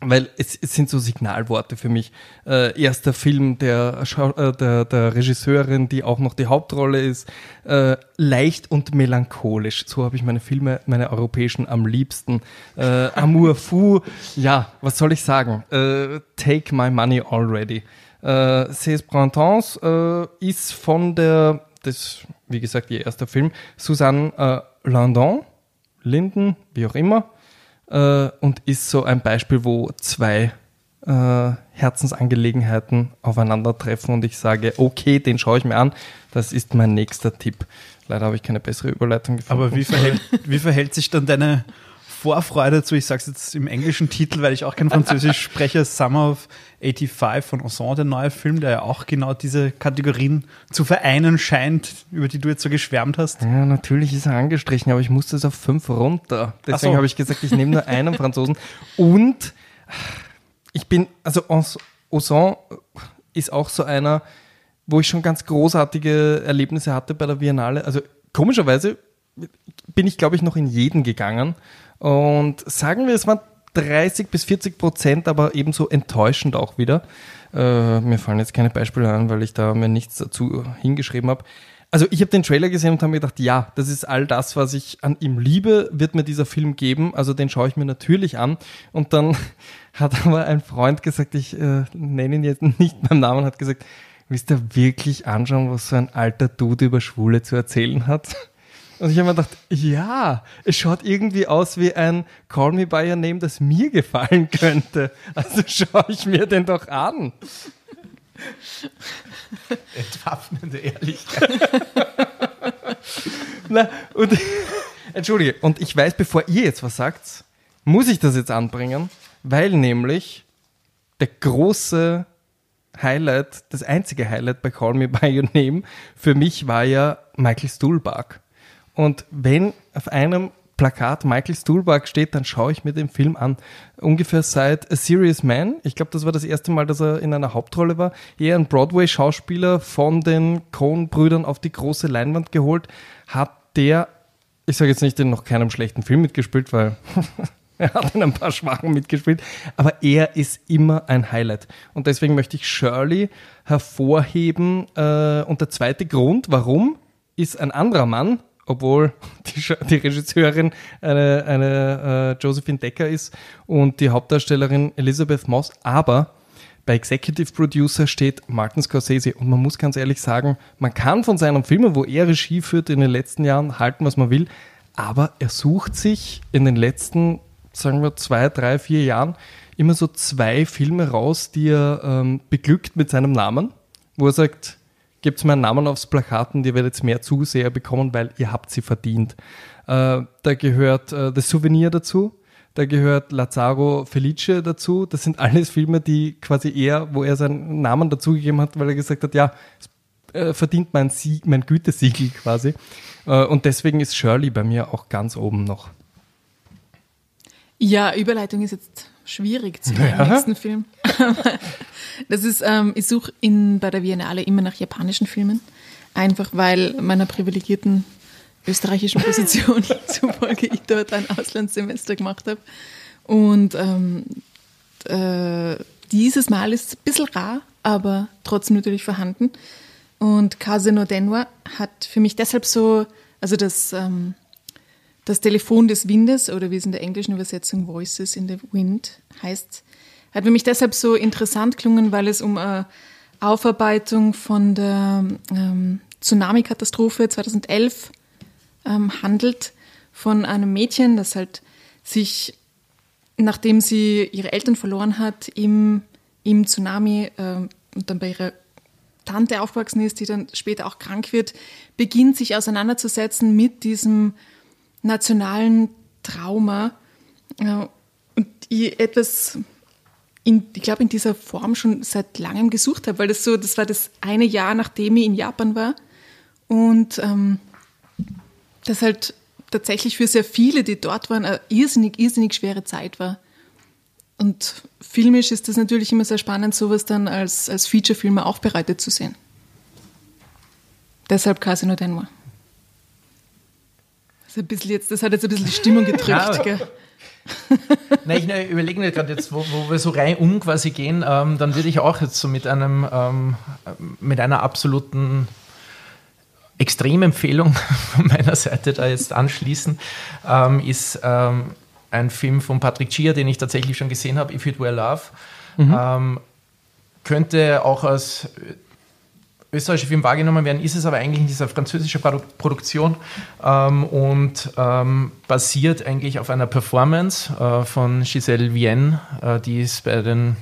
weil es, es sind so Signalworte für mich. Äh, erster Film der, äh, der, der Regisseurin, die auch noch die Hauptrolle ist, äh, leicht und melancholisch. So habe ich meine Filme, meine europäischen am liebsten. Äh, Amour fou, ja, was soll ich sagen? Äh, take my money already. Äh, Ces Printemps äh, ist von der, das, wie gesagt, ihr erster Film, Suzanne äh, Landon, Linden, wie auch immer äh, und ist so ein Beispiel, wo zwei äh, Herzensangelegenheiten aufeinandertreffen und ich sage, okay, den schaue ich mir an. Das ist mein nächster Tipp. Leider habe ich keine bessere Überleitung gefunden. Aber wie verhält, wie verhält sich dann deine Vorfreude zu, ich sage es jetzt im englischen Titel, weil ich auch kein Französisch [LAUGHS] spreche, Summer of 85 von Ozon, der neue Film, der ja auch genau diese Kategorien zu vereinen scheint, über die du jetzt so geschwärmt hast. Ja, natürlich ist er angestrichen, aber ich musste es auf fünf runter. Deswegen so. habe ich gesagt, ich nehme nur einen Franzosen. Und ich bin, also Ozon ist auch so einer, wo ich schon ganz großartige Erlebnisse hatte bei der Biennale. Also komischerweise bin ich, glaube ich, noch in jeden gegangen. Und sagen wir, es waren 30 bis 40 Prozent, aber ebenso enttäuschend auch wieder. Äh, mir fallen jetzt keine Beispiele an, weil ich da mir nichts dazu hingeschrieben habe. Also ich habe den Trailer gesehen und habe mir gedacht, ja, das ist all das, was ich an ihm liebe, wird mir dieser Film geben. Also den schaue ich mir natürlich an. Und dann [LAUGHS] hat aber ein Freund gesagt, ich äh, nenne ihn jetzt nicht beim Namen, hat gesagt, willst du wirklich anschauen, was so ein alter Dude über Schwule zu erzählen hat? Und ich habe mir gedacht, ja, es schaut irgendwie aus wie ein Call Me By Your Name, das mir gefallen könnte. Also schaue ich mir den doch an. Entwaffnende Ehrlichkeit. [LAUGHS] Na, und, [LAUGHS] Entschuldige, und ich weiß, bevor ihr jetzt was sagt, muss ich das jetzt anbringen, weil nämlich der große Highlight, das einzige Highlight bei Call Me By Your Name für mich war ja Michael Stuhlbarg. Und wenn auf einem Plakat Michael Stuhlbarg steht, dann schaue ich mir den Film an. Ungefähr seit A Serious Man, ich glaube, das war das erste Mal, dass er in einer Hauptrolle war, eher ein Broadway-Schauspieler von den Coen-Brüdern auf die große Leinwand geholt, hat der, ich sage jetzt nicht in noch keinem schlechten Film mitgespielt, weil [LAUGHS] er hat in ein paar Schwachen mitgespielt, aber er ist immer ein Highlight. Und deswegen möchte ich Shirley hervorheben. Äh, und der zweite Grund, warum, ist ein anderer Mann, obwohl [LAUGHS] die, die Regisseurin eine, eine äh, Josephine Decker ist und die Hauptdarstellerin Elizabeth Moss, aber bei Executive Producer steht Martin Scorsese. Und man muss ganz ehrlich sagen, man kann von seinen Filmen, wo er Regie führt in den letzten Jahren, halten, was man will, aber er sucht sich in den letzten, sagen wir, zwei, drei, vier Jahren immer so zwei Filme raus, die er ähm, beglückt mit seinem Namen, wo er sagt, gebt meinen Namen aufs Plakat und ihr werdet jetzt mehr Zuseher bekommen, weil ihr habt sie verdient. Äh, da gehört äh, das Souvenir dazu, da gehört Lazaro Felice dazu. Das sind alles Filme, die quasi er, wo er seinen Namen dazugegeben hat, weil er gesagt hat, ja, äh, verdient mein, Sieg, mein Gütesiegel quasi. Äh, und deswegen ist Shirley bei mir auch ganz oben noch. Ja, Überleitung ist jetzt schwierig zu ja. nächsten Film. [LAUGHS] das ist, ähm, ich suche bei der Biennale immer nach japanischen Filmen, einfach weil meiner privilegierten österreichischen Position [LAUGHS] zufolge ich dort ein Auslandssemester gemacht habe. Und ähm, äh, dieses Mal ist es ein bisschen rar, aber trotzdem natürlich vorhanden. Und Kase no Denwa hat für mich deshalb so, also das ähm, das Telefon des Windes oder wie es in der englischen Übersetzung Voices in the Wind heißt, hat für mich deshalb so interessant klungen, weil es um eine Aufarbeitung von der ähm, Tsunami-Katastrophe 2011 ähm, handelt, von einem Mädchen, das halt sich, nachdem sie ihre Eltern verloren hat, im, im Tsunami äh, und dann bei ihrer Tante aufgewachsen ist, die dann später auch krank wird, beginnt sich auseinanderzusetzen mit diesem nationalen Trauma. Und ich etwas in, ich glaube, in dieser Form schon seit langem gesucht habe, weil das so, das war das eine Jahr, nachdem ich in Japan war und ähm, das halt tatsächlich für sehr viele, die dort waren, eine irrsinnig, irrsinnig schwere Zeit war. Und filmisch ist das natürlich immer sehr spannend, sowas dann als, als Feature-Filme aufbereitet zu sehen. Deshalb Casino Denver. Das, ein bisschen jetzt, das hat jetzt ein bisschen die Stimmung gedrückt. Ja, [LAUGHS] Nein, ich überlege mir gerade jetzt, wo, wo, wir so rein um quasi gehen, ähm, dann würde ich auch jetzt so mit einem ähm, mit einer absoluten Extremempfehlung [LAUGHS] von meiner Seite da jetzt anschließen, ähm, ist ähm, ein Film von Patrick Chia, den ich tatsächlich schon gesehen habe, If It Were Love. Mhm. Ähm, könnte auch als österreichische Film wahrgenommen werden, ist es aber eigentlich in dieser französischen Produ Produktion ähm, und ähm, basiert eigentlich auf einer Performance äh, von Giselle Vienne, äh, die ist bei den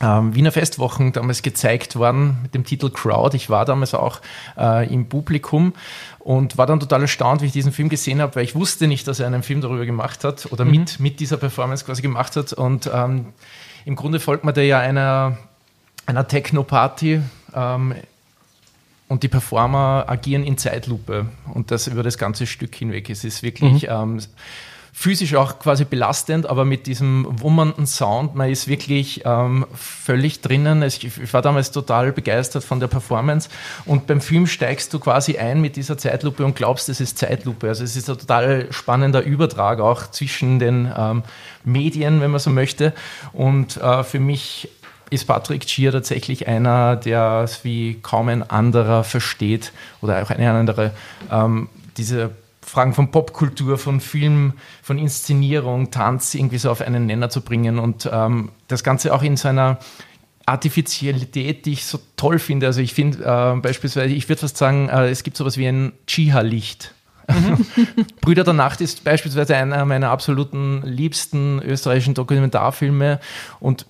ähm, Wiener Festwochen damals gezeigt worden mit dem Titel Crowd. Ich war damals auch äh, im Publikum und war dann total erstaunt, wie ich diesen Film gesehen habe, weil ich wusste nicht, dass er einen Film darüber gemacht hat oder mhm. mit, mit dieser Performance quasi gemacht hat. Und ähm, im Grunde folgt man da ja einer, einer Techno-Party. Ähm, und die Performer agieren in Zeitlupe und das über das ganze Stück hinweg. Es ist wirklich mhm. ähm, physisch auch quasi belastend, aber mit diesem wummernden Sound, man ist wirklich ähm, völlig drinnen. Ich war damals total begeistert von der Performance und beim Film steigst du quasi ein mit dieser Zeitlupe und glaubst, es ist Zeitlupe. Also es ist ein total spannender Übertrag auch zwischen den ähm, Medien, wenn man so möchte. Und äh, für mich ist Patrick Schier tatsächlich einer, der es wie kaum ein anderer versteht oder auch eine andere, ähm, diese Fragen von Popkultur, von Film, von Inszenierung, Tanz irgendwie so auf einen Nenner zu bringen und ähm, das Ganze auch in seiner Artifizialität, die ich so toll finde. Also ich finde äh, beispielsweise, ich würde fast sagen, äh, es gibt sowas wie ein Chiha-Licht. [LAUGHS] Brüder der Nacht ist beispielsweise einer meiner absoluten liebsten österreichischen Dokumentarfilme und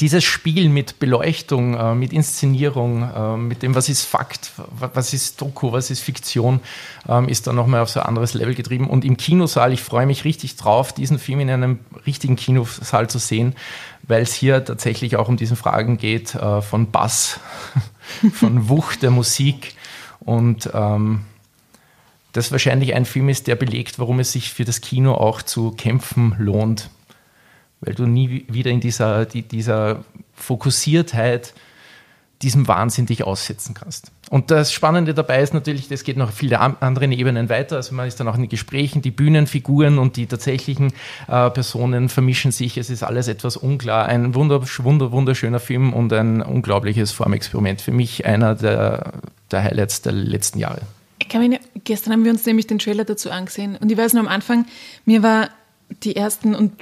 dieses Spiel mit Beleuchtung, äh, mit Inszenierung, äh, mit dem, was ist Fakt, was ist Doku, was ist Fiktion, ähm, ist dann nochmal auf so ein anderes Level getrieben. Und im Kinosaal, ich freue mich richtig drauf, diesen Film in einem richtigen Kinosaal zu sehen, weil es hier tatsächlich auch um diesen Fragen geht äh, von Bass, [LAUGHS] von Wucht der Musik und ähm, das wahrscheinlich ein Film ist, der belegt, warum es sich für das Kino auch zu kämpfen lohnt weil du nie wieder in dieser, die, dieser Fokussiertheit diesem Wahnsinn dich aussetzen kannst. Und das Spannende dabei ist natürlich, das geht noch viele andere Ebenen weiter. Also man ist dann auch in den Gesprächen, die Bühnenfiguren und die tatsächlichen äh, Personen vermischen sich. Es ist alles etwas unklar. Ein wunder, wunder, wunderschöner Film und ein unglaubliches Formexperiment. Für mich einer der, der Highlights der letzten Jahre. Mich, gestern haben wir uns nämlich den Trailer dazu angesehen und ich weiß nur am Anfang, mir war die ersten und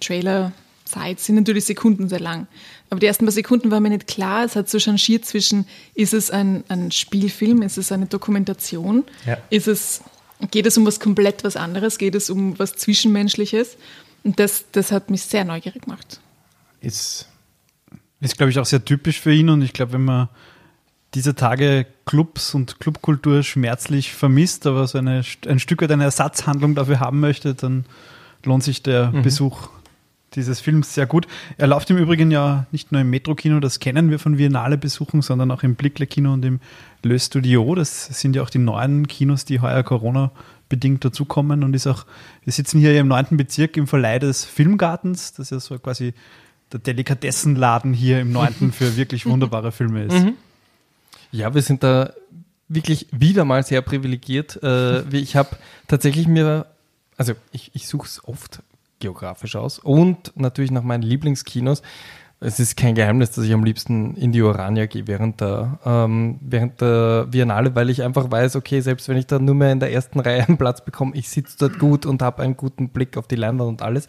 Trailer-Zeit sind natürlich Sekunden sehr lang. Aber die ersten paar Sekunden war mir nicht klar. Es hat so changiert zwischen, ist es ein, ein Spielfilm, ist es eine Dokumentation, ja. ist es, geht es um was komplett was anderes, geht es um was Zwischenmenschliches. Und das, das hat mich sehr neugierig gemacht. Ist, ist glaube ich, auch sehr typisch für ihn. Und ich glaube, wenn man diese Tage Clubs und Clubkultur schmerzlich vermisst, aber so eine, ein Stück weit eine Ersatzhandlung dafür haben möchte, dann lohnt sich der mhm. Besuch dieses Films sehr gut. Er läuft im Übrigen ja nicht nur im Metro-Kino, das kennen wir von Biennale-Besuchen, sondern auch im Blickle-Kino und im Le Studio. Das sind ja auch die neuen Kinos, die heuer Corona-bedingt dazukommen und ist auch, wir sitzen hier im neunten Bezirk im Verleih des Filmgartens, das ja so quasi der Delikatessenladen hier im neunten für [LAUGHS] wirklich wunderbare Filme ist. Mhm. Ja, wir sind da wirklich wieder mal sehr privilegiert. Äh, ich habe tatsächlich mir also ich, ich suche es oft geografisch aus und natürlich nach meinen Lieblingskinos. Es ist kein Geheimnis, dass ich am liebsten in die Orania gehe während der, ähm, während der Biennale, weil ich einfach weiß, okay, selbst wenn ich da nur mehr in der ersten Reihe einen Platz bekomme, ich sitze dort gut und habe einen guten Blick auf die Leinwand und alles.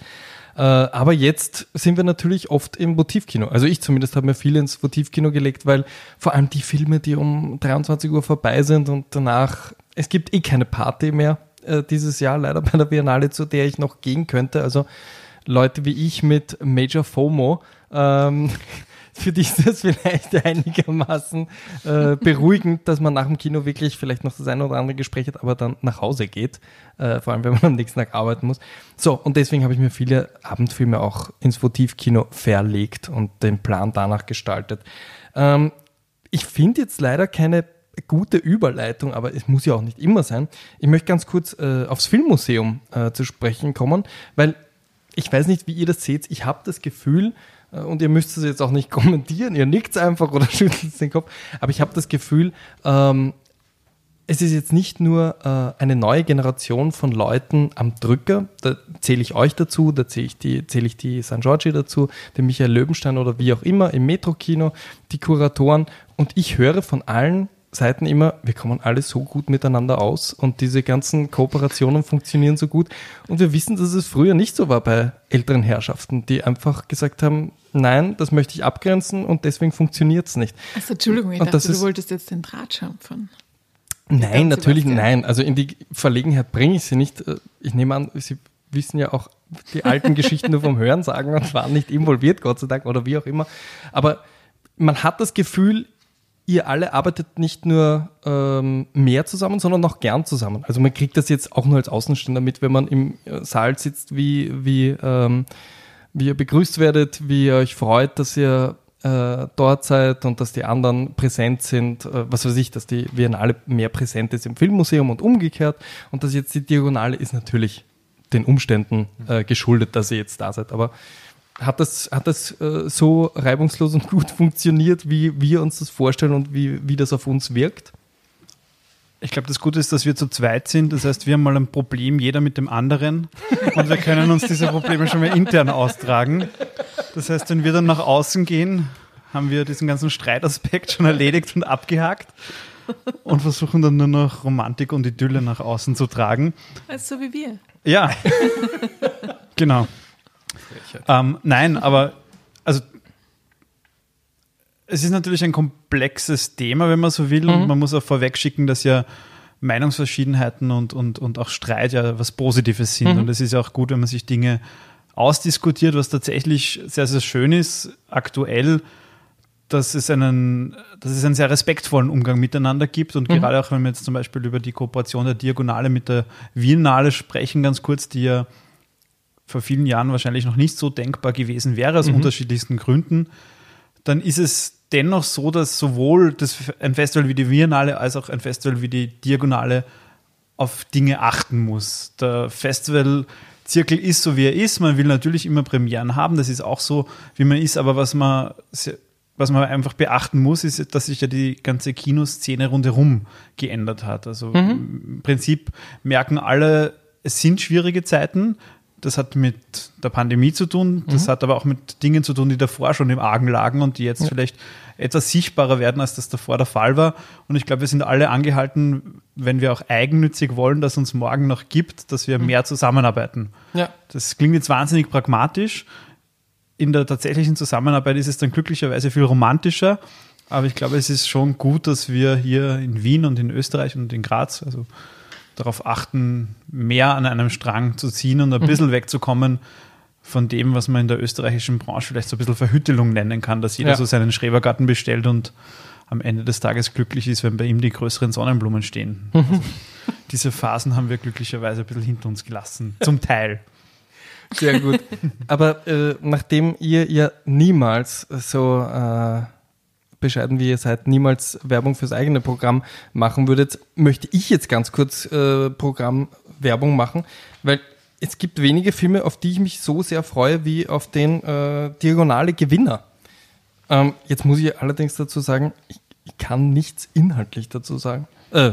Äh, aber jetzt sind wir natürlich oft im Votivkino. Also ich zumindest habe mir viel ins Votivkino gelegt, weil vor allem die Filme, die um 23 Uhr vorbei sind und danach, es gibt eh keine Party mehr äh, dieses Jahr leider bei der Biennale, zu der ich noch gehen könnte. Also Leute wie ich mit Major FOMO, ähm, [LAUGHS] für die ist das vielleicht einigermaßen äh, beruhigend, dass man nach dem Kino wirklich vielleicht noch das eine oder andere Gespräch hat, aber dann nach Hause geht. Äh, vor allem, wenn man am nächsten Tag arbeiten muss. So, und deswegen habe ich mir viele Abendfilme auch ins Votivkino verlegt und den Plan danach gestaltet. Ähm, ich finde jetzt leider keine gute Überleitung, aber es muss ja auch nicht immer sein. Ich möchte ganz kurz äh, aufs Filmmuseum äh, zu sprechen kommen, weil ich weiß nicht, wie ihr das seht. Ich habe das Gefühl, äh, und ihr müsst es jetzt auch nicht [LAUGHS] kommentieren, ihr nickt einfach oder [LAUGHS] schüttelt den Kopf, aber ich habe das Gefühl, ähm, es ist jetzt nicht nur äh, eine neue Generation von Leuten am Drücker, da zähle ich euch dazu, da zähle ich die, zähle ich die San Giorgi dazu, den Michael Löwenstein oder wie auch immer im Metro-Kino, die Kuratoren und ich höre von allen, Seiten immer, wir kommen alle so gut miteinander aus und diese ganzen Kooperationen funktionieren so gut. Und wir wissen, dass es früher nicht so war bei älteren Herrschaften, die einfach gesagt haben, nein, das möchte ich abgrenzen und deswegen funktioniert es nicht. Also Entschuldigung, ich und dachte, du wolltest jetzt den Draht schampfen. Nein, natürlich nein. Also in die Verlegenheit bringe ich sie nicht. Ich nehme an, Sie wissen ja auch die alten Geschichten nur vom Hören sagen und waren nicht involviert, Gott sei Dank, oder wie auch immer. Aber man hat das Gefühl, ihr alle arbeitet nicht nur ähm, mehr zusammen, sondern auch gern zusammen. Also man kriegt das jetzt auch nur als Außenstehender mit, wenn man im äh, Saal sitzt, wie, wie, ähm, wie ihr begrüßt werdet, wie ihr euch freut, dass ihr äh, dort seid und dass die anderen präsent sind, äh, was weiß ich, dass die Biennale mehr präsent ist im Filmmuseum und umgekehrt und dass jetzt die Diagonale ist natürlich den Umständen äh, geschuldet, dass ihr jetzt da seid. Aber hat das, hat das äh, so reibungslos und gut [LAUGHS] funktioniert, wie wir uns das vorstellen und wie, wie das auf uns wirkt? Ich glaube, das Gute ist, dass wir zu zweit sind. Das heißt, wir haben mal ein Problem, jeder mit dem anderen. Und wir können uns diese Probleme schon mal intern austragen. Das heißt, wenn wir dann nach außen gehen, haben wir diesen ganzen Streitaspekt schon erledigt und abgehakt und versuchen dann nur noch Romantik und Idylle nach außen zu tragen. Also so wie wir. Ja, genau. Ähm, nein, aber also es ist natürlich ein komplexes Thema, wenn man so will, und man muss auch vorweg schicken, dass ja Meinungsverschiedenheiten und, und, und auch Streit ja was Positives sind. Und es ist ja auch gut, wenn man sich Dinge ausdiskutiert, was tatsächlich sehr, sehr schön ist, aktuell, dass es einen, dass es einen sehr respektvollen Umgang miteinander gibt. Und gerade auch, wenn wir jetzt zum Beispiel über die Kooperation der Diagonale mit der Biennale sprechen, ganz kurz, die ja vor vielen Jahren wahrscheinlich noch nicht so denkbar gewesen wäre, aus unterschiedlichsten Gründen, dann ist es dennoch so, dass sowohl das, ein Festival wie die Biennale als auch ein Festival wie die Diagonale auf Dinge achten muss. Der Festivalzirkel ist so, wie er ist. Man will natürlich immer Premieren haben, das ist auch so, wie man ist, aber was man, was man einfach beachten muss, ist, dass sich ja die ganze Kinoszene rundherum geändert hat. Also im Prinzip merken alle, es sind schwierige Zeiten. Das hat mit der Pandemie zu tun, das hat aber auch mit Dingen zu tun, die davor schon im Argen lagen und die jetzt vielleicht etwas sichtbarer werden, als das davor der Fall war. Und ich glaube, wir sind alle angehalten, wenn wir auch eigennützig wollen, dass uns morgen noch gibt, dass wir mehr zusammenarbeiten. Ja. Das klingt jetzt wahnsinnig pragmatisch. In der tatsächlichen Zusammenarbeit ist es dann glücklicherweise viel romantischer. Aber ich glaube, es ist schon gut, dass wir hier in Wien und in Österreich und in Graz, also darauf achten, mehr an einem Strang zu ziehen und ein bisschen wegzukommen von dem, was man in der österreichischen Branche vielleicht so ein bisschen Verhüttelung nennen kann, dass jeder Ja. so seinen Schrebergarten bestellt und am Ende des Tages glücklich ist, wenn bei ihm die größeren Sonnenblumen stehen. Also, diese Phasen haben wir glücklicherweise ein bisschen hinter uns gelassen. Zum Teil. Sehr gut. Aber äh, nachdem ihr ja niemals so äh, bescheiden wie ihr seid, niemals Werbung fürs eigene Programm machen würdet, möchte ich jetzt ganz kurz äh, Programmwerbung machen, weil es gibt wenige Filme, auf die ich mich so sehr freue wie auf den äh, Diagonale Gewinner. Ähm, jetzt muss ich allerdings dazu sagen, ich, ich kann nichts inhaltlich dazu sagen. Äh,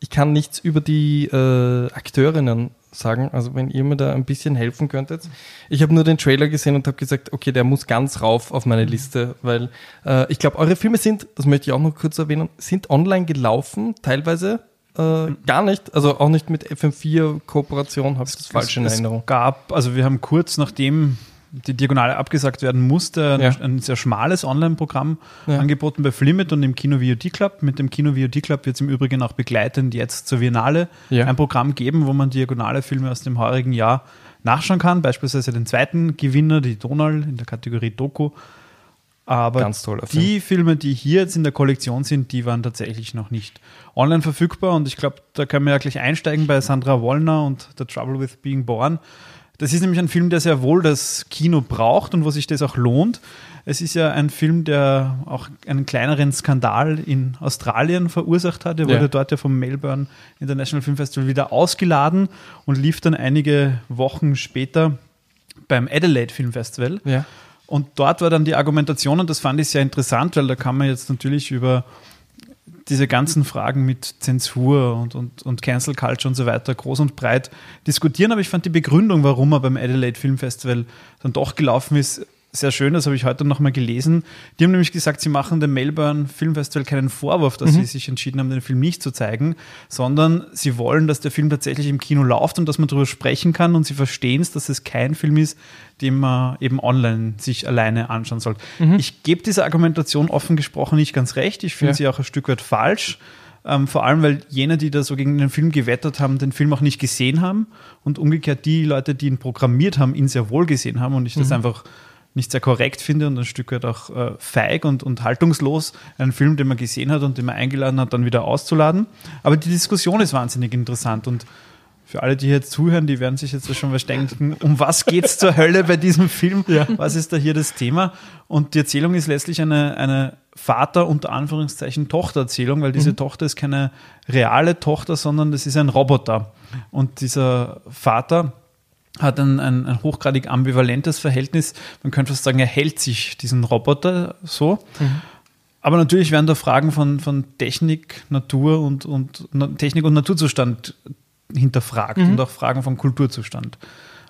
ich kann nichts über die äh, Akteurinnen sagen. Also wenn ihr mir da ein bisschen helfen könntet. Ich habe nur den Trailer gesehen und habe gesagt, okay, der muss ganz rauf auf meine Liste, weil äh, ich glaube, eure Filme sind, das möchte ich auch noch kurz erwähnen, sind online gelaufen, teilweise äh, gar nicht. Also auch nicht mit FM4-Kooperation, habe ich das falsch in es Erinnerung. gab, also wir haben kurz nachdem die Diagonale abgesagt werden musste, ein, Ja. ein sehr schmales Online-Programm Ja. angeboten bei Flimit und im Kino VOD Club. Mit dem Kino VOD Club wird es im Übrigen auch begleitend jetzt zur Biennale Ja. ein Programm geben, wo man diagonale Filme aus dem heurigen Jahr nachschauen kann. Beispielsweise den zweiten Gewinner, die Donal in der Kategorie Doku. Aber Ganz toller Film. die Filme, die hier jetzt in der Kollektion sind, die waren tatsächlich noch nicht online verfügbar. Und ich glaube, da können wir ja gleich einsteigen bei Sandra Wollner und The Trouble with Being Born. Das ist nämlich ein Film, der sehr wohl das Kino braucht und wo sich das auch lohnt. Es ist ja ein Film, der auch einen kleineren Skandal in Australien verursacht hat. Er wurde Ja. dort ja vom Melbourne International Film Festival wieder ausgeladen und lief dann einige Wochen später beim Adelaide Film Festival. Ja. Und dort war dann die Argumentation, und das fand ich sehr interessant, weil da kann man jetzt natürlich über diese ganzen Fragen mit Zensur und, und, und Cancel Culture und so weiter groß und breit diskutieren. Aber ich fand die Begründung, warum er beim Adelaide Film Festival dann doch gelaufen ist, sehr schön. Das habe ich heute nochmal gelesen. Die haben nämlich gesagt, sie machen dem Melbourne Film Festival keinen Vorwurf, dass sie sich entschieden haben, den Film nicht zu zeigen, sondern sie wollen, dass der Film tatsächlich im Kino läuft und dass man darüber sprechen kann und sie verstehen es, dass es kein Film ist, den man eben online sich alleine anschauen soll. Ich gebe dieser Argumentation offen gesprochen nicht ganz recht. Ich finde Ja. sie auch ein Stück weit falsch. Ähm, vor allem, weil jene, die da so gegen den Film gewettert haben, den Film auch nicht gesehen haben und umgekehrt die Leute, die ihn programmiert haben, ihn sehr wohl gesehen haben und ich das einfach nicht sehr korrekt finde und ein Stück weit auch äh, feig und, und haltungslos, einen Film, den man gesehen hat und den man eingeladen hat, dann wieder auszuladen. Aber die Diskussion ist wahnsinnig interessant und für alle, die hier jetzt zuhören, die werden sich jetzt schon was denken, um was geht's zur Hölle bei diesem Film? Was ist da hier das Thema? Und die Erzählung ist letztlich eine, eine Vater- unter Anführungszeichen Tochter-Erzählung, weil diese Tochter ist keine reale Tochter, sondern das ist ein Roboter. Und dieser Vater hat ein, ein, ein hochgradig ambivalentes Verhältnis. Man könnte fast sagen, er hält sich diesen Roboter so. Aber natürlich werden da Fragen von, von Technik, Natur und, und Technik und Naturzustand hinterfragt und auch Fragen von Kulturzustand.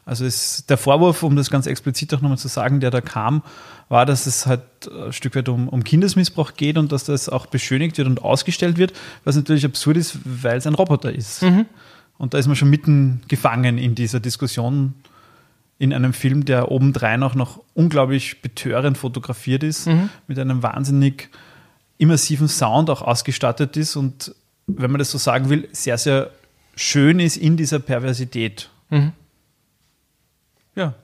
Also ist der Vorwurf, um das ganz explizit auch nochmal zu sagen, der da kam, war, dass es halt ein Stück weit um, um Kindesmissbrauch geht und dass das auch beschönigt wird und ausgestellt wird, was natürlich absurd ist, weil es ein Roboter ist. Und da ist man schon mitten gefangen in dieser Diskussion in einem Film, der obendrein auch noch unglaublich betörend fotografiert ist, mit einem wahnsinnig immersiven Sound auch ausgestattet ist und, wenn man das so sagen will, sehr, sehr schön ist in dieser Perversität. Ja.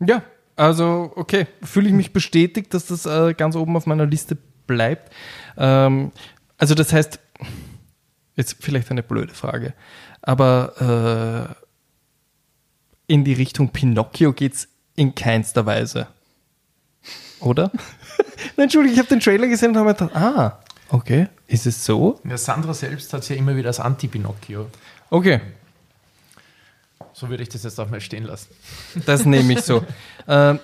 Ja, also okay, fühle ich mich bestätigt, dass das äh, ganz oben auf meiner Liste bleibt. Ähm, also das heißt, jetzt vielleicht eine blöde Frage, aber äh, in die Richtung Pinocchio geht es in keinster Weise. Oder? [LAUGHS] Nein, Entschuldigung, ich habe den Trailer gesehen und habe mir gedacht, ah, okay, ist es so? Ja, Sandra selbst hat es ja immer wieder als Anti-Pinocchio. Okay, So würde ich das jetzt auch mal stehen lassen. [LAUGHS] Das nehme ich so. ähm,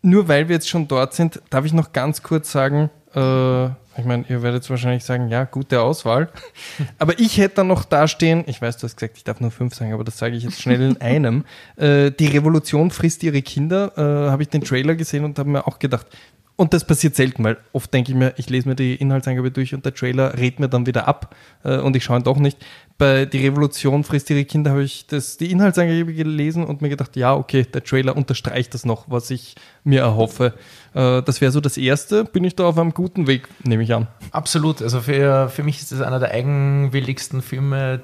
nur weil wir jetzt schon dort sind, darf ich noch ganz kurz sagen, äh, ich meine, ihr werdet wahrscheinlich sagen, ja, gute Auswahl. Aber ich hätte dann noch dastehen, ich weiß, du hast gesagt, ich darf nur fünf sagen, aber das sage ich jetzt schnell in [LAUGHS] einem. Äh, die Revolution frisst ihre Kinder, äh, habe ich den Trailer gesehen und habe mir auch gedacht, und das passiert selten, weil oft denke ich mir, ich lese mir die Inhaltsangabe durch und der Trailer rät mir dann wieder ab äh, und ich schaue ihn doch nicht. Bei Die Revolution frisst ihre Kinder habe ich das, die Inhaltsangabe gelesen und mir gedacht, ja, okay, der Trailer unterstreicht das noch, was ich mir erhoffe. Äh, das wäre so das Erste. Bin ich da auf einem guten Weg, nehme ich an. Absolut. Also für, für mich ist das einer der eigenwilligsten Filme,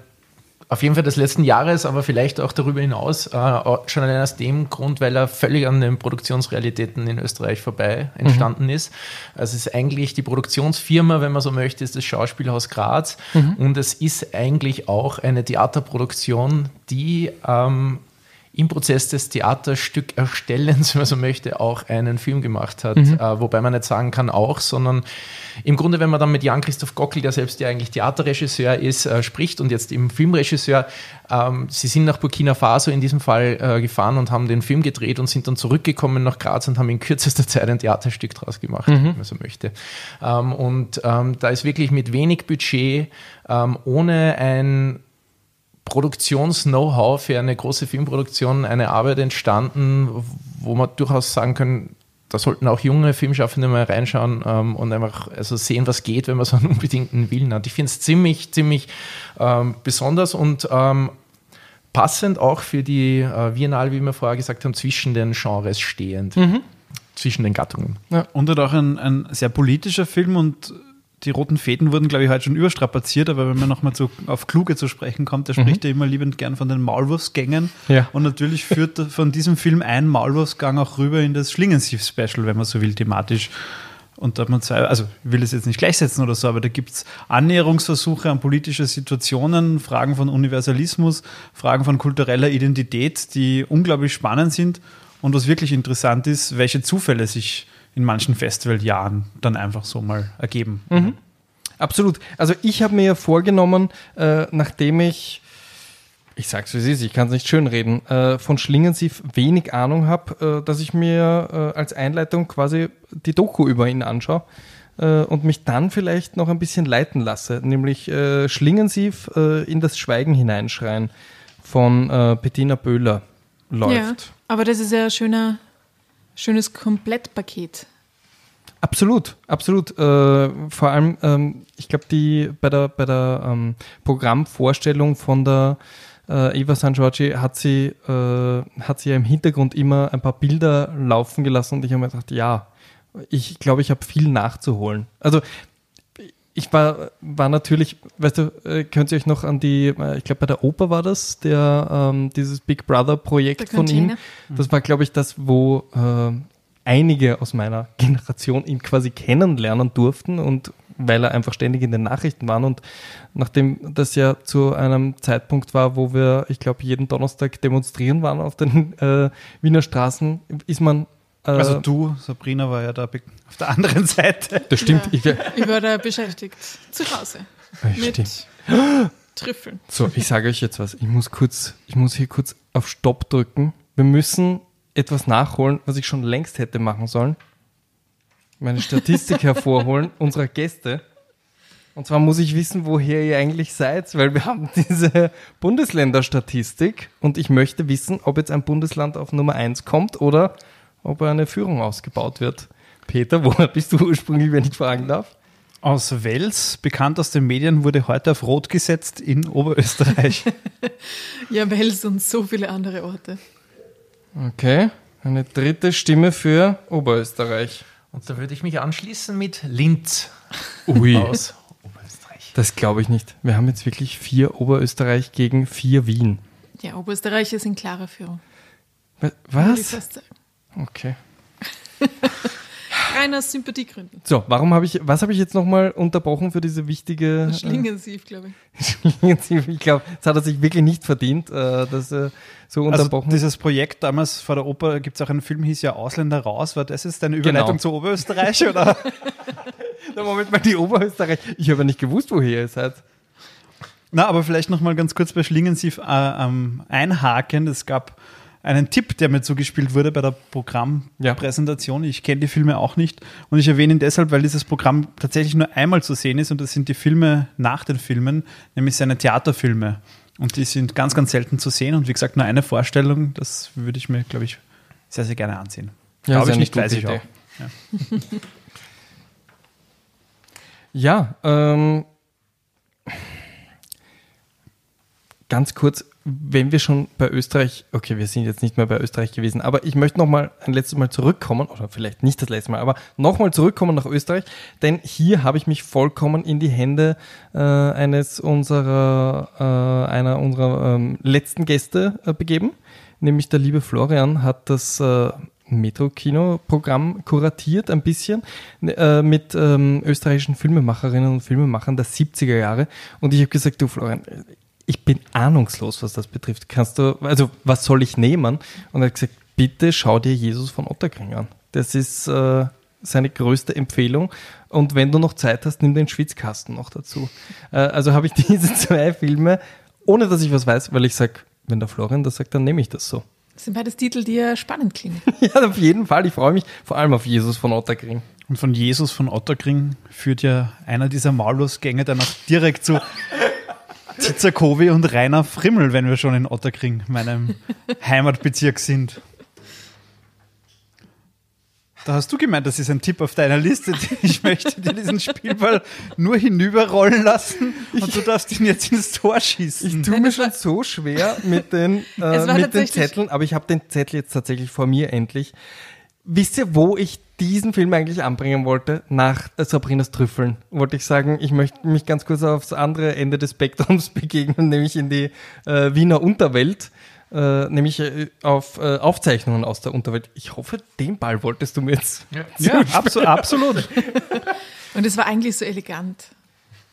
auf jeden Fall des letzten Jahres, aber vielleicht auch darüber hinaus. Äh, schon allein aus dem Grund, weil er völlig an den Produktionsrealitäten in Österreich vorbei entstanden ist. Also es ist eigentlich die Produktionsfirma, wenn man so möchte, ist das Schauspielhaus Graz. Und es ist eigentlich auch eine Theaterproduktion, die ähm, im Prozess des Theaterstückerstellens, [LAUGHS] wenn man so möchte, auch einen Film gemacht hat. Äh, wobei man nicht sagen kann auch, sondern im Grunde, wenn man dann mit Jan-Christoph Gockel, der selbst ja eigentlich Theaterregisseur ist, äh, spricht und jetzt eben Filmregisseur, ähm, sie sind nach Burkina Faso in diesem Fall äh, gefahren und haben den Film gedreht und sind dann zurückgekommen nach Graz und haben in kürzester Zeit ein Theaterstück draus gemacht, wenn man so möchte. Ähm, und ähm, da ist wirklich mit wenig Budget, ähm, ohne ein Produktions-Know-how für eine große Filmproduktion eine Arbeit entstanden, wo man durchaus sagen können, da sollten auch junge Filmschaffende mal reinschauen ähm, und einfach also sehen, was geht, wenn man so einen [LAUGHS] unbedingten Willen hat. Ich finde es ziemlich, ziemlich ähm, besonders und ähm, passend auch für die äh, Biennale, wie wir vorher gesagt haben, zwischen den Genres stehend, zwischen den Gattungen. Und hat auch ein, ein sehr politischer Film und die roten Fäden wurden, glaube ich, heute schon überstrapaziert, aber wenn man nochmal auf Kluge zu sprechen kommt, der spricht ja immer liebend gern von den Maulwurfsgängen. Ja. Und natürlich führt von diesem Film ein Maulwurfsgang auch rüber in das Schlingensief-Special, wenn man so will, thematisch. Und da hat man zwei, also ich will es jetzt nicht gleichsetzen oder so, aber da gibt es Annäherungsversuche an politische Situationen, Fragen von Universalismus, Fragen von kultureller Identität, die unglaublich spannend sind. Und was wirklich interessant ist, welche Zufälle sich in manchen Festivaljahren dann einfach so mal ergeben. Absolut. Also ich habe mir ja vorgenommen, äh, nachdem ich, ich sag's wie es ist, ich kann es nicht schönreden, äh, von Schlingensief wenig Ahnung habe, äh, dass ich mir äh, als Einleitung quasi die Doku über ihn anschaue äh, und mich dann vielleicht noch ein bisschen leiten lasse, nämlich äh, Schlingensief äh, in das Schweigen hineinschreien von äh, Bettina Böhler läuft. Ja, aber das ist ja ein schöner, schönes Komplettpaket. Absolut, absolut. Äh, vor allem, ähm, ich glaube, die bei der bei der ähm, Programmvorstellung von der äh, Eva San Giorgi hat sie äh, hat sie ja im Hintergrund immer ein paar Bilder laufen gelassen und ich habe mir gedacht, ja, ich glaube, ich habe viel nachzuholen. Also ich war, war natürlich, weißt du, äh, könnt ihr euch noch an die, äh, ich glaube bei der Oper war das, der, ähm, dieses Big Brother Projekt von ihm. Das war, glaube ich, das, wo äh, einige aus meiner [LAUGHS] Generation ihn quasi kennenlernen durften und weil er einfach ständig in den Nachrichten war und nachdem das ja zu einem Zeitpunkt war, wo wir, ich glaube, jeden Donnerstag demonstrieren waren auf den äh, Wiener Straßen, ist man Also du, Sabrina, war ja da auf der anderen [LAUGHS] Seite. das stimmt, Ja. ich, wär- Ich war da beschäftigt. Zu Hause. Mit stimmt. Trüffeln. So, ich sage euch jetzt was. Ich muss kurz, ich muss hier kurz auf Stopp drücken. Wir müssen etwas nachholen, was ich schon längst hätte machen sollen. Meine Statistik [LAUGHS] hervorholen unserer Gäste. Und zwar muss ich wissen, woher ihr eigentlich seid, weil wir haben diese Bundesländerstatistik und ich möchte wissen, ob jetzt ein Bundesland auf Nummer 1 kommt oder ob eine Führung ausgebaut wird. Peter, [LAUGHS] woher bist du ursprünglich, wenn ich fragen darf? Aus Wels, bekannt aus den Medien, wurde heute auf Rot gesetzt in Oberösterreich. [LAUGHS] Ja, Wels und so viele andere Orte. Okay, eine dritte Stimme für Oberösterreich. Und da würde ich mich anschließen mit Linz Ui. aus Oberösterreich. Das glaube ich nicht. Wir haben jetzt wirklich vier Oberösterreich gegen vier Wien. Ja, Oberösterreich ist in klarer Führung. Was? Okay. [LAUGHS] Rein aus Sympathiegründen. So, warum habe ich, was habe ich jetzt nochmal unterbrochen für diese wichtige Schlingensief, glaube ich. [LAUGHS] Schlingensief? Ich glaube, das hat er sich wirklich nicht verdient, äh, dass er so Also unterbrochen dieses Projekt damals vor der Oper, gibt es auch einen Film, hieß ja Ausländer raus. War das jetzt deine Überleitung Genau. zu Oberösterreich? Oder? [LAUGHS] Na, Moment mal, die Oberösterreich. Ich habe ja nicht gewusst, woher ihr seid. Na, aber vielleicht noch mal ganz kurz bei Schlingensief äh, ähm, einhaken. Es gab einen Tipp, der mir zugespielt wurde bei der Programmpräsentation. Ich kenne die Filme auch nicht und ich erwähne ihn deshalb, weil dieses Programm tatsächlich nur einmal zu sehen ist und das sind die Filme nach den Filmen, nämlich seine Theaterfilme. Und die sind ganz, ganz selten zu sehen und wie gesagt, nur eine Vorstellung, das würde ich mir, glaube ich, sehr, sehr gerne ansehen. Ja, Glaube ich nicht, weiß ich auch. Ja, ähm, ganz kurz, wenn wir schon bei Österreich, okay, wir sind jetzt nicht mehr bei Österreich gewesen, aber ich möchte noch mal ein letztes Mal zurückkommen, oder vielleicht nicht das letzte Mal, aber noch mal zurückkommen nach Österreich, denn hier habe ich mich vollkommen in die Hände äh, eines unserer, äh, einer unserer ähm, letzten Gäste äh, begeben, nämlich der liebe Florian hat das äh, Metro-Kino-Programm kuratiert, ein bisschen, äh, mit ähm, österreichischen Filmemacherinnen und Filmemachern der 70er Jahre. Und ich habe gesagt, du Florian, ich bin ahnungslos, was das betrifft. Kannst du, also was soll ich nehmen? Und er hat gesagt, bitte schau dir Jesus von Otterkring an. Das ist äh, seine größte Empfehlung. Und wenn du noch Zeit hast, nimm den Schwitzkasten noch dazu. Äh, also habe ich [LAUGHS] diese zwei Filme, ohne dass ich was weiß, weil ich sage, wenn der Florian das sagt, dann nehme ich das so. Das sind beides Titel, die ja spannend klingen. [LAUGHS] Ja, auf jeden Fall. Ich freue mich vor allem auf Jesus von Otterkring. Und von Jesus von Otterkring führt ja einer dieser Maulwurfsgänge dann auch direkt zu Zizakowi und Rainer Frimmel, wenn wir schon in Otterkring, meinem Heimatbezirk sind. Da hast du gemeint, das ist ein Tipp auf deiner Liste. Ich möchte dir diesen Spielball nur hinüberrollen lassen und du darfst ihn jetzt ins Tor schießen. Ich tue mir schon so schwer mit den, äh, mit den Zetteln, aber ich habe den Zettel jetzt tatsächlich vor mir endlich. Wisst ihr, wo ich diesen Film eigentlich anbringen wollte? Nach Sabrinas Trüffeln. Wollte ich sagen, ich möchte mich ganz kurz aufs andere Ende des Spektrums [LAUGHS] begegnen, nämlich in die äh, Wiener Unterwelt. Äh, nämlich äh, auf äh, Aufzeichnungen aus der Unterwelt. Ich hoffe, den Ball wolltest du mir jetzt. Ja, [LAUGHS] abso absolut. [LAUGHS] Und es war eigentlich so elegant.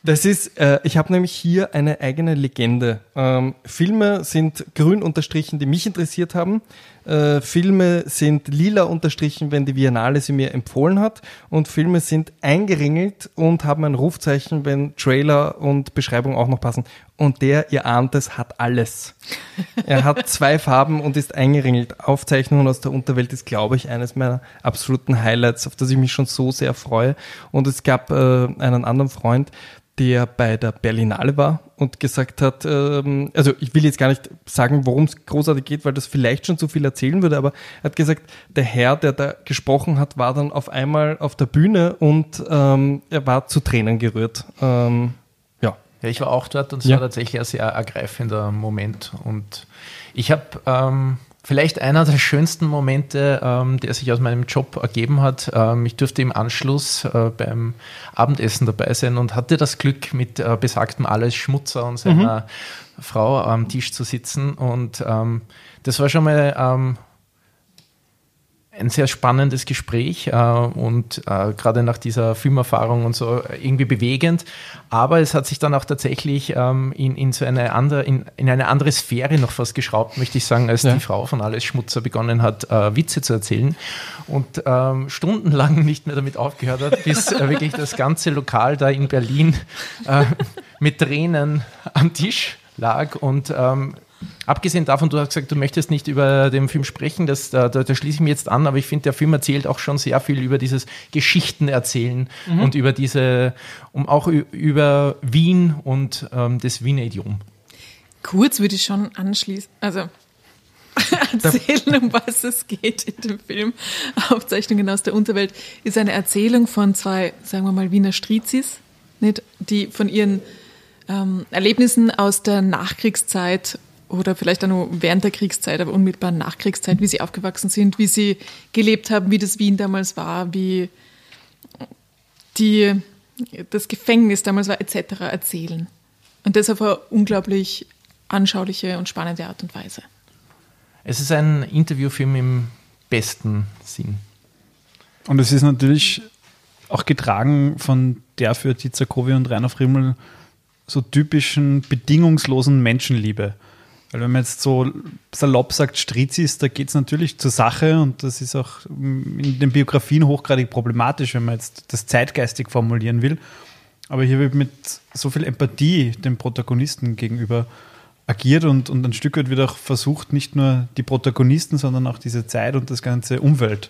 Das ist, äh, ich habe nämlich hier eine eigene Legende. Ähm, Filme sind grün unterstrichen, die mich interessiert haben. Äh, Filme sind lila unterstrichen, wenn die Biennale sie mir empfohlen hat. Und Filme sind eingeringelt und haben ein Rufzeichen, wenn Trailer und Beschreibung auch noch passen. Und der, ihr ahnt es, hat alles. Er hat [LAUGHS] zwei Farben und ist eingeringelt. Aufzeichnungen aus der Unterwelt ist, glaube ich, eines meiner absoluten Highlights, auf das ich mich schon so sehr freue. Und es gab äh, einen anderen Freund, der bei der Berlinale war und gesagt hat, ähm, also ich will jetzt gar nicht sagen, worum es großartig geht, weil das vielleicht schon zu viel erzählen würde, aber er hat gesagt, der Herr, der da gesprochen hat, war dann auf einmal auf der Bühne und ähm, er war zu Tränen gerührt. Ähm, ja. Ja, ich war auch dort und es Ja. war tatsächlich ein sehr ergreifender Moment. Und ich habe ähm, Vielleicht einer der schönsten Momente, ähm, der sich aus meinem Job ergeben hat. Ähm, ich durfte im Anschluss äh, beim Abendessen dabei sein und hatte das Glück, mit äh, besagtem Alois Schmutzer und seiner Frau am Tisch zu sitzen. Und ähm, das war schon mal ähm, ein sehr spannendes Gespräch äh, und äh, gerade nach dieser Filmerfahrung und so irgendwie bewegend. Aber es hat sich dann auch tatsächlich ähm, in, in so eine andere, in, in eine andere Sphäre noch fast geschraubt, möchte ich sagen, als Ja. die Frau von Alles Schmutzer begonnen hat, äh, Witze zu erzählen und ähm, stundenlang nicht mehr damit aufgehört hat, bis äh, wirklich das ganze Lokal da in Berlin äh, mit Tränen am Tisch lag und ähm, Abgesehen davon, du hast gesagt, du möchtest nicht über den Film sprechen, das, da, da, da schließe ich mich jetzt an, aber ich finde, der Film erzählt auch schon sehr viel über dieses Geschichten erzählen und über diese, um auch über Wien und ähm, das Wiener Idiom. Kurz würde ich schon anschließen, also [LAUGHS] erzählen, um was es geht in dem Film. Aufzeichnungen aus der Unterwelt ist eine Erzählung von zwei, sagen wir mal, Wiener Strizis, nicht, die von ihren ähm, Erlebnissen aus der Nachkriegszeit oder vielleicht auch nur während der Kriegszeit, aber unmittelbar Nachkriegszeit, wie sie aufgewachsen sind, wie sie gelebt haben, wie das Wien damals war, wie die, das Gefängnis damals war, etc. erzählen. Und das auf eine unglaublich anschauliche und spannende Art und Weise. Es ist ein Interviewfilm im besten Sinn. Und es ist natürlich auch getragen von der für Tizakowi und Rainer Frimmel so typischen bedingungslosen Menschenliebe. Weil wenn man jetzt so salopp sagt, Strizis, da geht es natürlich zur Sache und das ist auch in den Biografien hochgradig problematisch, wenn man jetzt das zeitgeistig formulieren will. Aber hier wird mit so viel Empathie dem Protagonisten gegenüber agiert und, und ein Stück weit wird auch versucht, nicht nur die Protagonisten, sondern auch diese Zeit und das ganze Umwelt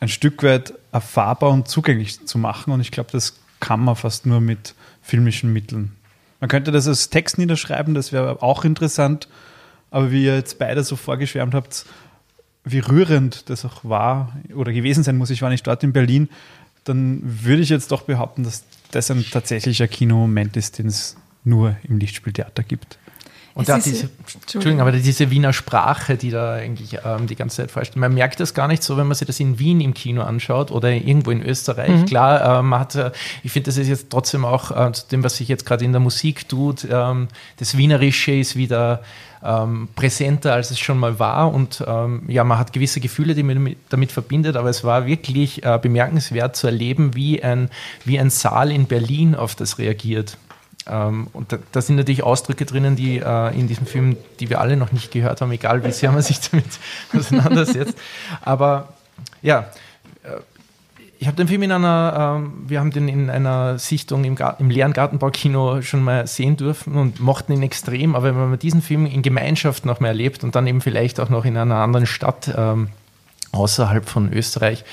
ein Stück weit erfahrbar und zugänglich zu machen. Und ich glaube, das kann man fast nur mit filmischen Mitteln. Man könnte das als Text niederschreiben, das wäre auch interessant. Aber wie ihr jetzt beide so vorgeschwärmt habt, wie rührend das auch war oder gewesen sein muss, ich war nicht dort in Berlin, dann würde ich jetzt doch behaupten, dass das ein tatsächlicher Kinomoment ist, den es nur im Lichtspieltheater gibt. Und da diese, Entschuldigung. Aber diese Wiener Sprache, die da eigentlich ähm, die ganze Zeit vorstellt. Man merkt das gar nicht so, wenn man sich das in Wien im Kino anschaut oder irgendwo in Österreich. Klar, äh, man hat, äh, ich finde, das ist jetzt trotzdem auch äh, zu dem, was sich jetzt gerade in der Musik tut. Ähm, das Wienerische ist wieder ähm, präsenter, als es schon mal war. Und ähm, ja, man hat gewisse Gefühle, die man damit- damit verbindet, aber es war wirklich äh, bemerkenswert zu erleben, wie ein, wie ein Saal in Berlin auf das reagiert. Ähm, und da, da sind natürlich Ausdrücke drinnen, die äh, in diesem Film, die wir alle noch nicht gehört haben, egal wie sehr man sich [LAUGHS] damit auseinandersetzt. Aber ja, äh, ich habe den Film in einer, ähm, wir haben den in einer Sichtung im, Gar im leeren Gartenbaukino schon mal sehen dürfen und mochten ihn extrem. Aber wenn man diesen Film in Gemeinschaft noch mal erlebt und dann eben vielleicht auch noch in einer anderen Stadt ähm, außerhalb von Österreich,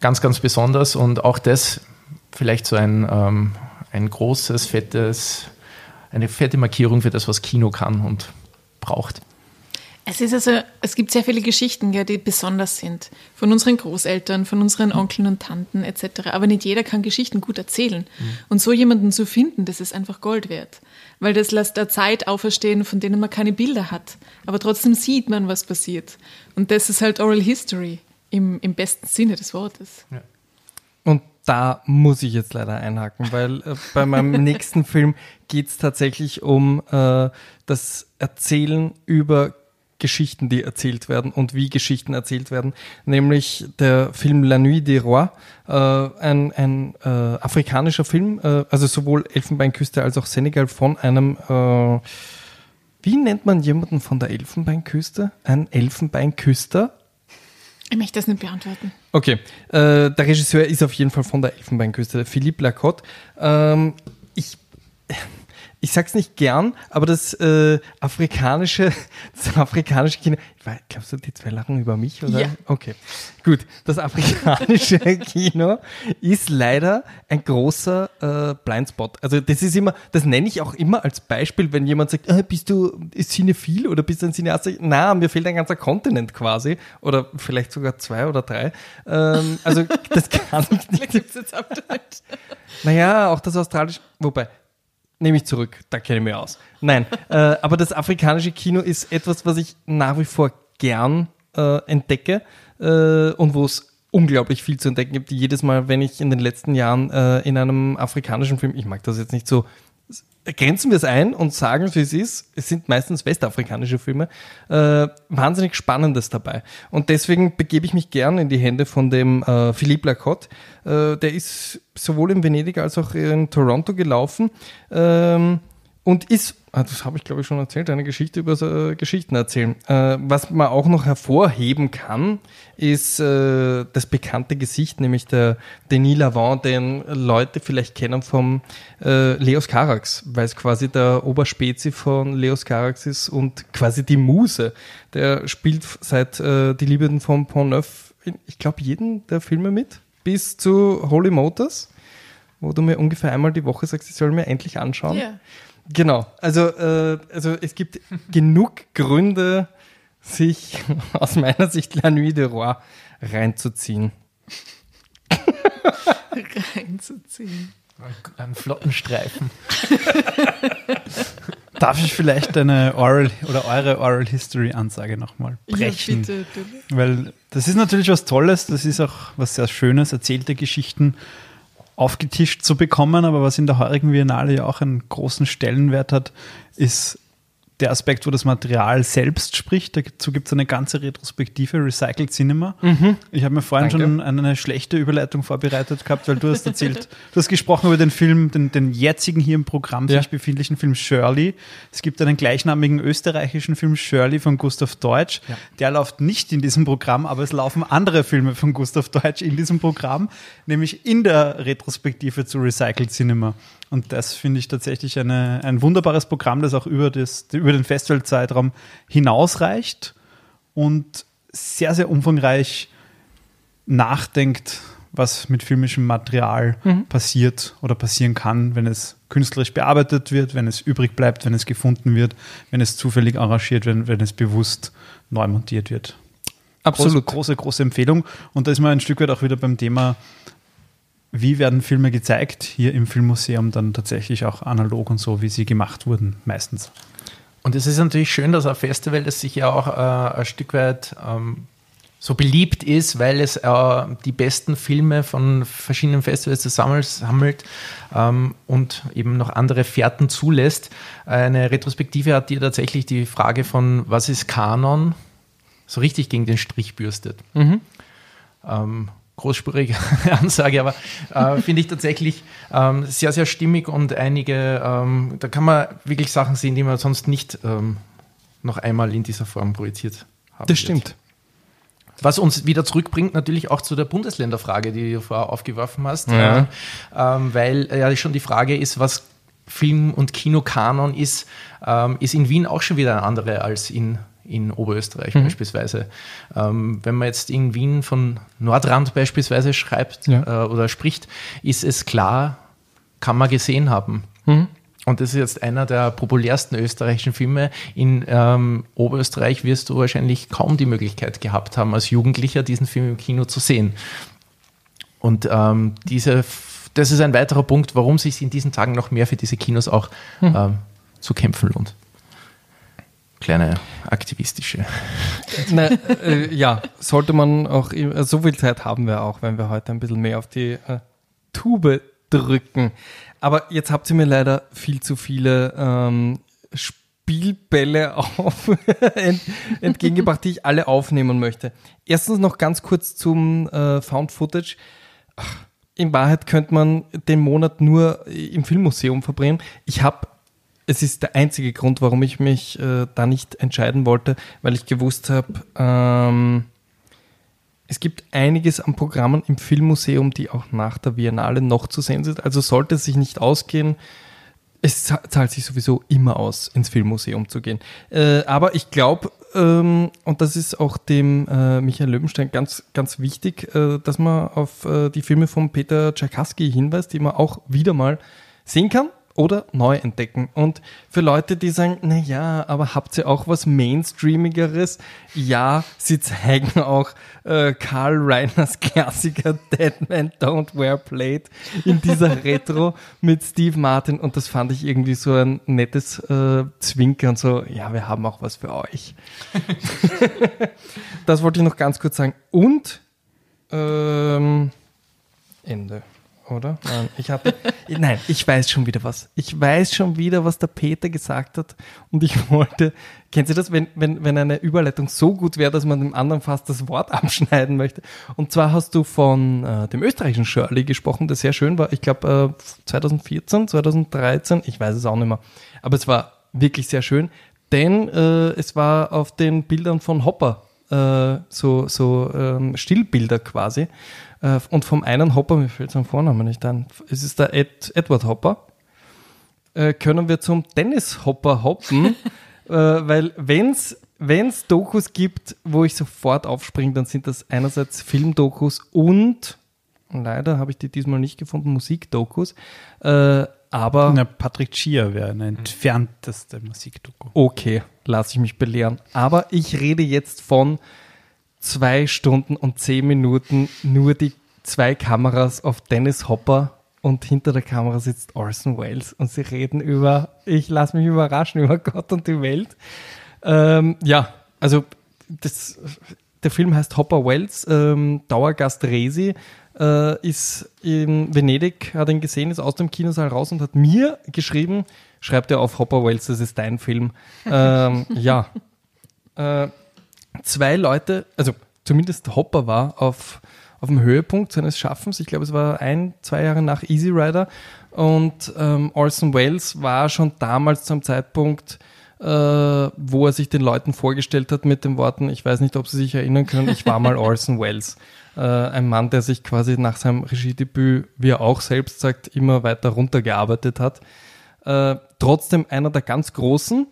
ganz, ganz besonders. Und auch das vielleicht so ein, ähm, ein großes, fettes, eine fette Markierung für das, was Kino kann und braucht. Es ist also, es gibt sehr viele Geschichten, gell, die besonders sind. Von unseren Großeltern, von unseren Onkeln und Tanten etc. Aber nicht jeder kann Geschichten gut erzählen. Und so jemanden zu finden, das ist einfach Gold wert. Weil das lässt der Zeit auferstehen, von denen man keine Bilder hat. Aber trotzdem sieht man, was passiert. Und das ist halt Oral History im, im besten Sinne des Wortes. Und da muss ich jetzt leider einhaken, weil äh, bei meinem [LAUGHS] nächsten Film geht es tatsächlich um äh, das Erzählen über Geschichten, die erzählt werden und wie Geschichten erzählt werden, nämlich der Film La Nuit des Rois, äh, ein, ein äh, afrikanischer Film, äh, also sowohl Elfenbeinküste als auch Senegal von einem, äh, wie nennt man jemanden von der Elfenbeinküste? Ein Elfenbeinküster? Ich möchte das nicht beantworten. Okay, äh, der Regisseur ist auf jeden Fall von der Elfenbeinküste, Philippe Lacotte. Ähm, ich, ich sag's nicht gern, aber das äh, afrikanische, [LAUGHS] das afrikanische Kino, ich weiß, glaubst du, die zwei lachen über mich? Oder? Ja. Okay, gut. Das afrikanische [LAUGHS] Kino ist leider ein großer äh, Blindspot. Also das ist immer, das nenne ich auch immer als Beispiel, wenn jemand sagt, äh, bist du Cinephil oder bist du ein Cineast? Na, mir fehlt ein ganzer Kontinent quasi oder vielleicht sogar zwei oder drei. Ähm, also [LAUGHS] das kann ich nicht. Naja, auch das australische, wobei, nehme ich zurück, da kenne ich mich aus. Nein, [LAUGHS] äh, aber das afrikanische Kino ist etwas, was ich nach wie vor gern äh, entdecke äh, und wo es unglaublich viel zu entdecken gibt. Jedes Mal, wenn ich in den letzten Jahren äh, in einem afrikanischen Film, ich mag das jetzt nicht so, grenzen wir es ein und sagen, wie es ist. Es sind meistens westafrikanische Filme. Äh, wahnsinnig Spannendes dabei. Und deswegen begebe ich mich gern in die Hände von dem äh, Philippe Lacotte. Äh, der ist sowohl in Venedig als auch in Toronto gelaufen. Ähm, und ist, das habe ich glaube ich schon erzählt, eine Geschichte über äh, Geschichten erzählen. Äh, was man auch noch hervorheben kann, ist äh, das bekannte Gesicht, nämlich der Denis Lavant, den Leute vielleicht kennen vom äh, Leos Carax, weil es quasi der Oberspezi von Leos Carax ist und quasi die Muse. Der spielt seit äh, Die Liebenden von Pont Neuf, in, ich glaube, jeden der Filme mit, bis zu Holy Motors, wo du mir ungefähr einmal die Woche sagst, ich soll mir endlich anschauen. Ja. Genau, also, äh, also es gibt genug Gründe, sich [LAUGHS] aus meiner Sicht La Nuit de Roi reinzuziehen. Reinzuziehen. Einen flotten Streifen. [LAUGHS] Darf ich vielleicht eine Oral oder eure Oral History Ansage nochmal brechen? Ja, bitte, bitte. Weil das ist natürlich was Tolles, das ist auch was sehr Schönes, erzählte Geschichten aufgetischt zu bekommen, aber was in der heurigen Biennale ja auch einen großen Stellenwert hat, ist der Aspekt, wo das Material selbst spricht. Dazu gibt es eine ganze Retrospektive, Recycled Cinema. Ich habe mir vorhin Danke. schon eine schlechte Überleitung vorbereitet gehabt, weil du hast [LAUGHS] erzählt, du hast gesprochen über den Film, den, den jetzigen hier im Programm Ja. sich befindlichen Film Shirley. Es gibt einen gleichnamigen österreichischen Film Shirley von Gustav Deutsch. Der läuft nicht in diesem Programm, aber es laufen andere Filme von Gustav Deutsch in diesem Programm, nämlich in der Retrospektive zu Recycled Cinema. Und das finde ich tatsächlich eine, ein wunderbares Programm, das auch über, das, über den Festivalzeitraum hinausreicht und sehr, sehr umfangreich nachdenkt, was mit filmischem Material passiert oder passieren kann, wenn es künstlerisch bearbeitet wird, wenn es übrig bleibt, wenn es gefunden wird, wenn es zufällig arrangiert wird, wenn es bewusst neu montiert wird. Absolut. Große, große, große Empfehlung. Und da ist man ein Stück weit auch wieder beim Thema, wie werden Filme gezeigt, hier im Filmmuseum dann tatsächlich auch analog und so, wie sie gemacht wurden, meistens. Und es ist natürlich schön, dass ein Festival, das sich ja auch äh, ein Stück weit ähm, so beliebt ist, weil es äh, die besten Filme von verschiedenen Festivals zusammensammelt ähm, und eben noch andere Fährten zulässt. Eine Retrospektive hat dir tatsächlich die Frage von, was ist Kanon, so richtig gegen den Strich bürstet. Ähm, großspurige [LAUGHS] Ansage, aber äh, finde ich tatsächlich ähm, sehr, sehr stimmig und einige, ähm, da kann man wirklich Sachen sehen, die man sonst nicht ähm, noch einmal in dieser Form projiziert haben Das wird. stimmt. Was uns wieder zurückbringt, natürlich auch zu der Bundesländerfrage, die du vorher aufgeworfen hast, Ja. äh, ähm, weil äh, ja schon die Frage ist, was Film- und Kinokanon ist, ähm, ist in Wien auch schon wieder eine andere als in, in Oberösterreich beispielsweise. Ähm, wenn man jetzt in Wien von Nordrand beispielsweise schreibt Ja. äh, oder spricht, ist es klar, kann man gesehen haben. Und das ist jetzt einer der populärsten österreichischen Filme. In ähm, Oberösterreich wirst du wahrscheinlich kaum die Möglichkeit gehabt haben, als Jugendlicher diesen Film im Kino zu sehen. Und ähm, diese, das ist ein weiterer Punkt, warum sich in diesen Tagen noch mehr für diese Kinos auch ähm, zu kämpfen lohnt. Kleine aktivistische. Na, äh, ja, sollte man auch, äh, so viel Zeit haben wir auch, wenn wir heute ein bisschen mehr auf die äh, Tube drücken. Aber jetzt habt ihr mir leider viel zu viele ähm, Spielbälle [LAUGHS] auf, ent, entgegengebracht, die ich alle aufnehmen möchte. Erstens noch ganz kurz zum äh, Found Footage. Ach, In Wahrheit könnte man den Monat nur im Filmmuseum verbringen. Ich habe es ist der einzige Grund, warum ich mich äh, da nicht entscheiden wollte, weil ich gewusst habe, ähm, es gibt einiges an Programmen im Filmmuseum, die auch nach der Biennale noch zu sehen sind. Also sollte es sich nicht ausgehen, es za- zahlt sich sowieso immer aus, ins Filmmuseum zu gehen. Äh, aber ich glaube, ähm, und das ist auch dem äh, Michael Löwenstein ganz, ganz wichtig, äh, dass man auf äh, die Filme von Peter Tschaikowski hinweist, die man auch wieder mal sehen kann. Oder neu entdecken. Und für Leute, die sagen, na ja, aber habt ihr auch was Mainstreamigeres? Ja, sie zeigen auch äh, Karl Reiners Klassiker Dead Man Don't Wear Plate in dieser [LAUGHS] Retro mit Steve Martin und das fand ich irgendwie so ein nettes äh, Zwinkern, so, ja, wir haben auch was für euch. [LAUGHS] das wollte ich noch ganz kurz sagen. Und ähm, Ende oder? Nein, ich hatte, nein, ich weiß schon wieder was. Ich weiß schon wieder, was der Peter gesagt hat. Und ich wollte, kennen Sie das, wenn, wenn, wenn eine Überleitung so gut wäre, dass man dem anderen fast das Wort [LAUGHS] abschneiden möchte? Und zwar hast du von äh, dem österreichischen Shirley gesprochen, der sehr schön war. Ich glaube, äh, 2014, 2013, ich weiß es auch nicht mehr. Aber es war wirklich sehr schön, denn äh, es war auf den Bildern von Hopper äh, so, so ähm, Stillbilder quasi. Äh, und vom einen Hopper, mir fällt sein Vorname nicht ein, es ist der Ed, Edward Hopper, äh, können wir zum Dennis Hopper hoppen, [LAUGHS] äh, weil wenn es Dokus gibt, wo ich sofort aufspringe, dann sind das einerseits Filmdokus und leider habe ich die diesmal nicht gefunden, Musikdokus. Äh, aber. Na, Patrick Chia wäre eine entfernteste Musikdoku. Okay, lasse ich mich belehren. Aber ich rede jetzt von zwei Stunden und zehn Minuten nur die zwei Kameras auf Dennis Hopper und hinter der Kamera sitzt Orson Welles und sie reden über, ich lasse mich überraschen, über Gott und die Welt. Ähm, ja, also das, der Film heißt Hopper Wells, ähm, Dauergast Resi, äh, ist in Venedig, hat ihn gesehen, ist aus dem Kinosaal raus und hat mir geschrieben, schreibt er auf Hopper Wells, das ist dein Film. [LAUGHS] ähm, ja. Äh, zwei Leute, also zumindest Hopper war auf, auf dem Höhepunkt seines Schaffens. Ich glaube, es war ein, zwei Jahre nach Easy Rider. Und ähm, Orson Welles war schon damals zum Zeitpunkt, äh, wo er sich den Leuten vorgestellt hat mit den Worten, ich weiß nicht, ob sie sich erinnern können, ich war mal [LAUGHS] Orson Welles. Äh, ein Mann, der sich quasi nach seinem Regiedebüt, wie er auch selbst sagt, immer weiter runtergearbeitet hat. Äh, trotzdem einer der ganz Großen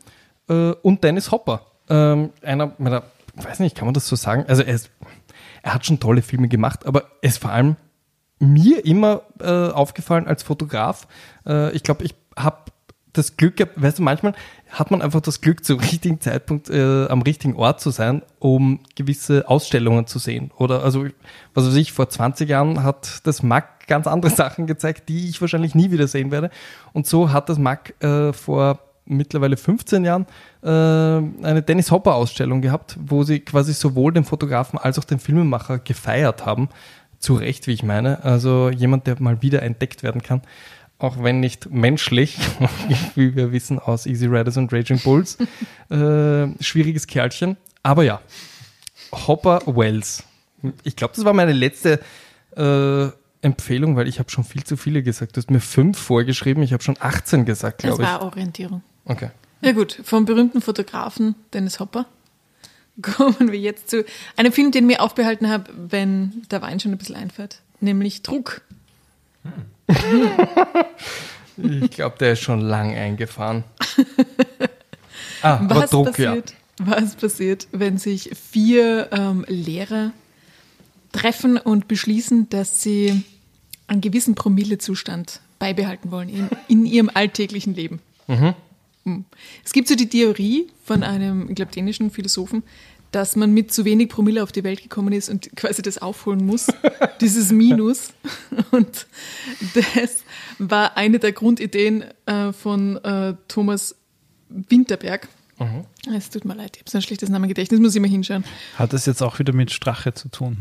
äh, und Dennis Hopper. Ähm, einer meiner weiß nicht, kann man das so sagen? Also er, ist, er hat schon tolle Filme gemacht, aber er ist vor allem mir immer äh, aufgefallen als Fotograf. Äh, ich glaube, ich habe das Glück gehabt, weißt du, manchmal hat man einfach das Glück, zum [LAUGHS] richtigen Zeitpunkt äh, am richtigen Ort zu sein, um gewisse Ausstellungen zu sehen. Oder also, was weiß ich, vor 20 Jahren hat das MAC ganz andere [LAUGHS] Sachen gezeigt, die ich wahrscheinlich nie wieder sehen werde. Und so hat das MAC äh, vor mittlerweile 15 Jahren äh, eine Dennis Hopper Ausstellung gehabt, wo sie quasi sowohl den Fotografen als auch den Filmemacher gefeiert haben. Zu Recht, wie ich meine. Also jemand, der mal wieder entdeckt werden kann. Auch wenn nicht menschlich, [LAUGHS] wie wir wissen aus Easy Riders und Raging Bulls. [LAUGHS] Äh, schwieriges Kerlchen. Aber ja, Hopper Wells. Ich glaube, das war meine letzte äh, Empfehlung, weil ich habe schon viel zu viele gesagt. Du hast mir fünf vorgeschrieben, ich habe schon 18 gesagt, glaube ich. Das war Orientierung. Okay. Ja gut, vom berühmten Fotografen Dennis Hopper kommen wir jetzt zu einem Film, den ich mir aufbehalten habe, wenn der Wein schon ein bisschen einfährt, nämlich Druck. [LAUGHS] ich glaube, der ist schon lang eingefahren. [LAUGHS] ah, Was Druck, passiert, was passiert, wenn sich vier ähm, Lehrer treffen und beschließen, dass sie einen gewissen Promillezustand beibehalten wollen in, in ihrem alltäglichen Leben? Hm. Es gibt so die Theorie von einem, ich glaube, dänischen Philosophen, dass man mit zu wenig Promille auf die Welt gekommen ist und quasi das aufholen muss, [LAUGHS] dieses Minus. Und das war eine der Grundideen äh, von äh, Thomas Winterberg. Es tut mir leid, ich habe so ein schlechtes Namengedächtnis, muss ich mal hinschauen. Hat das jetzt auch wieder mit Strache zu tun?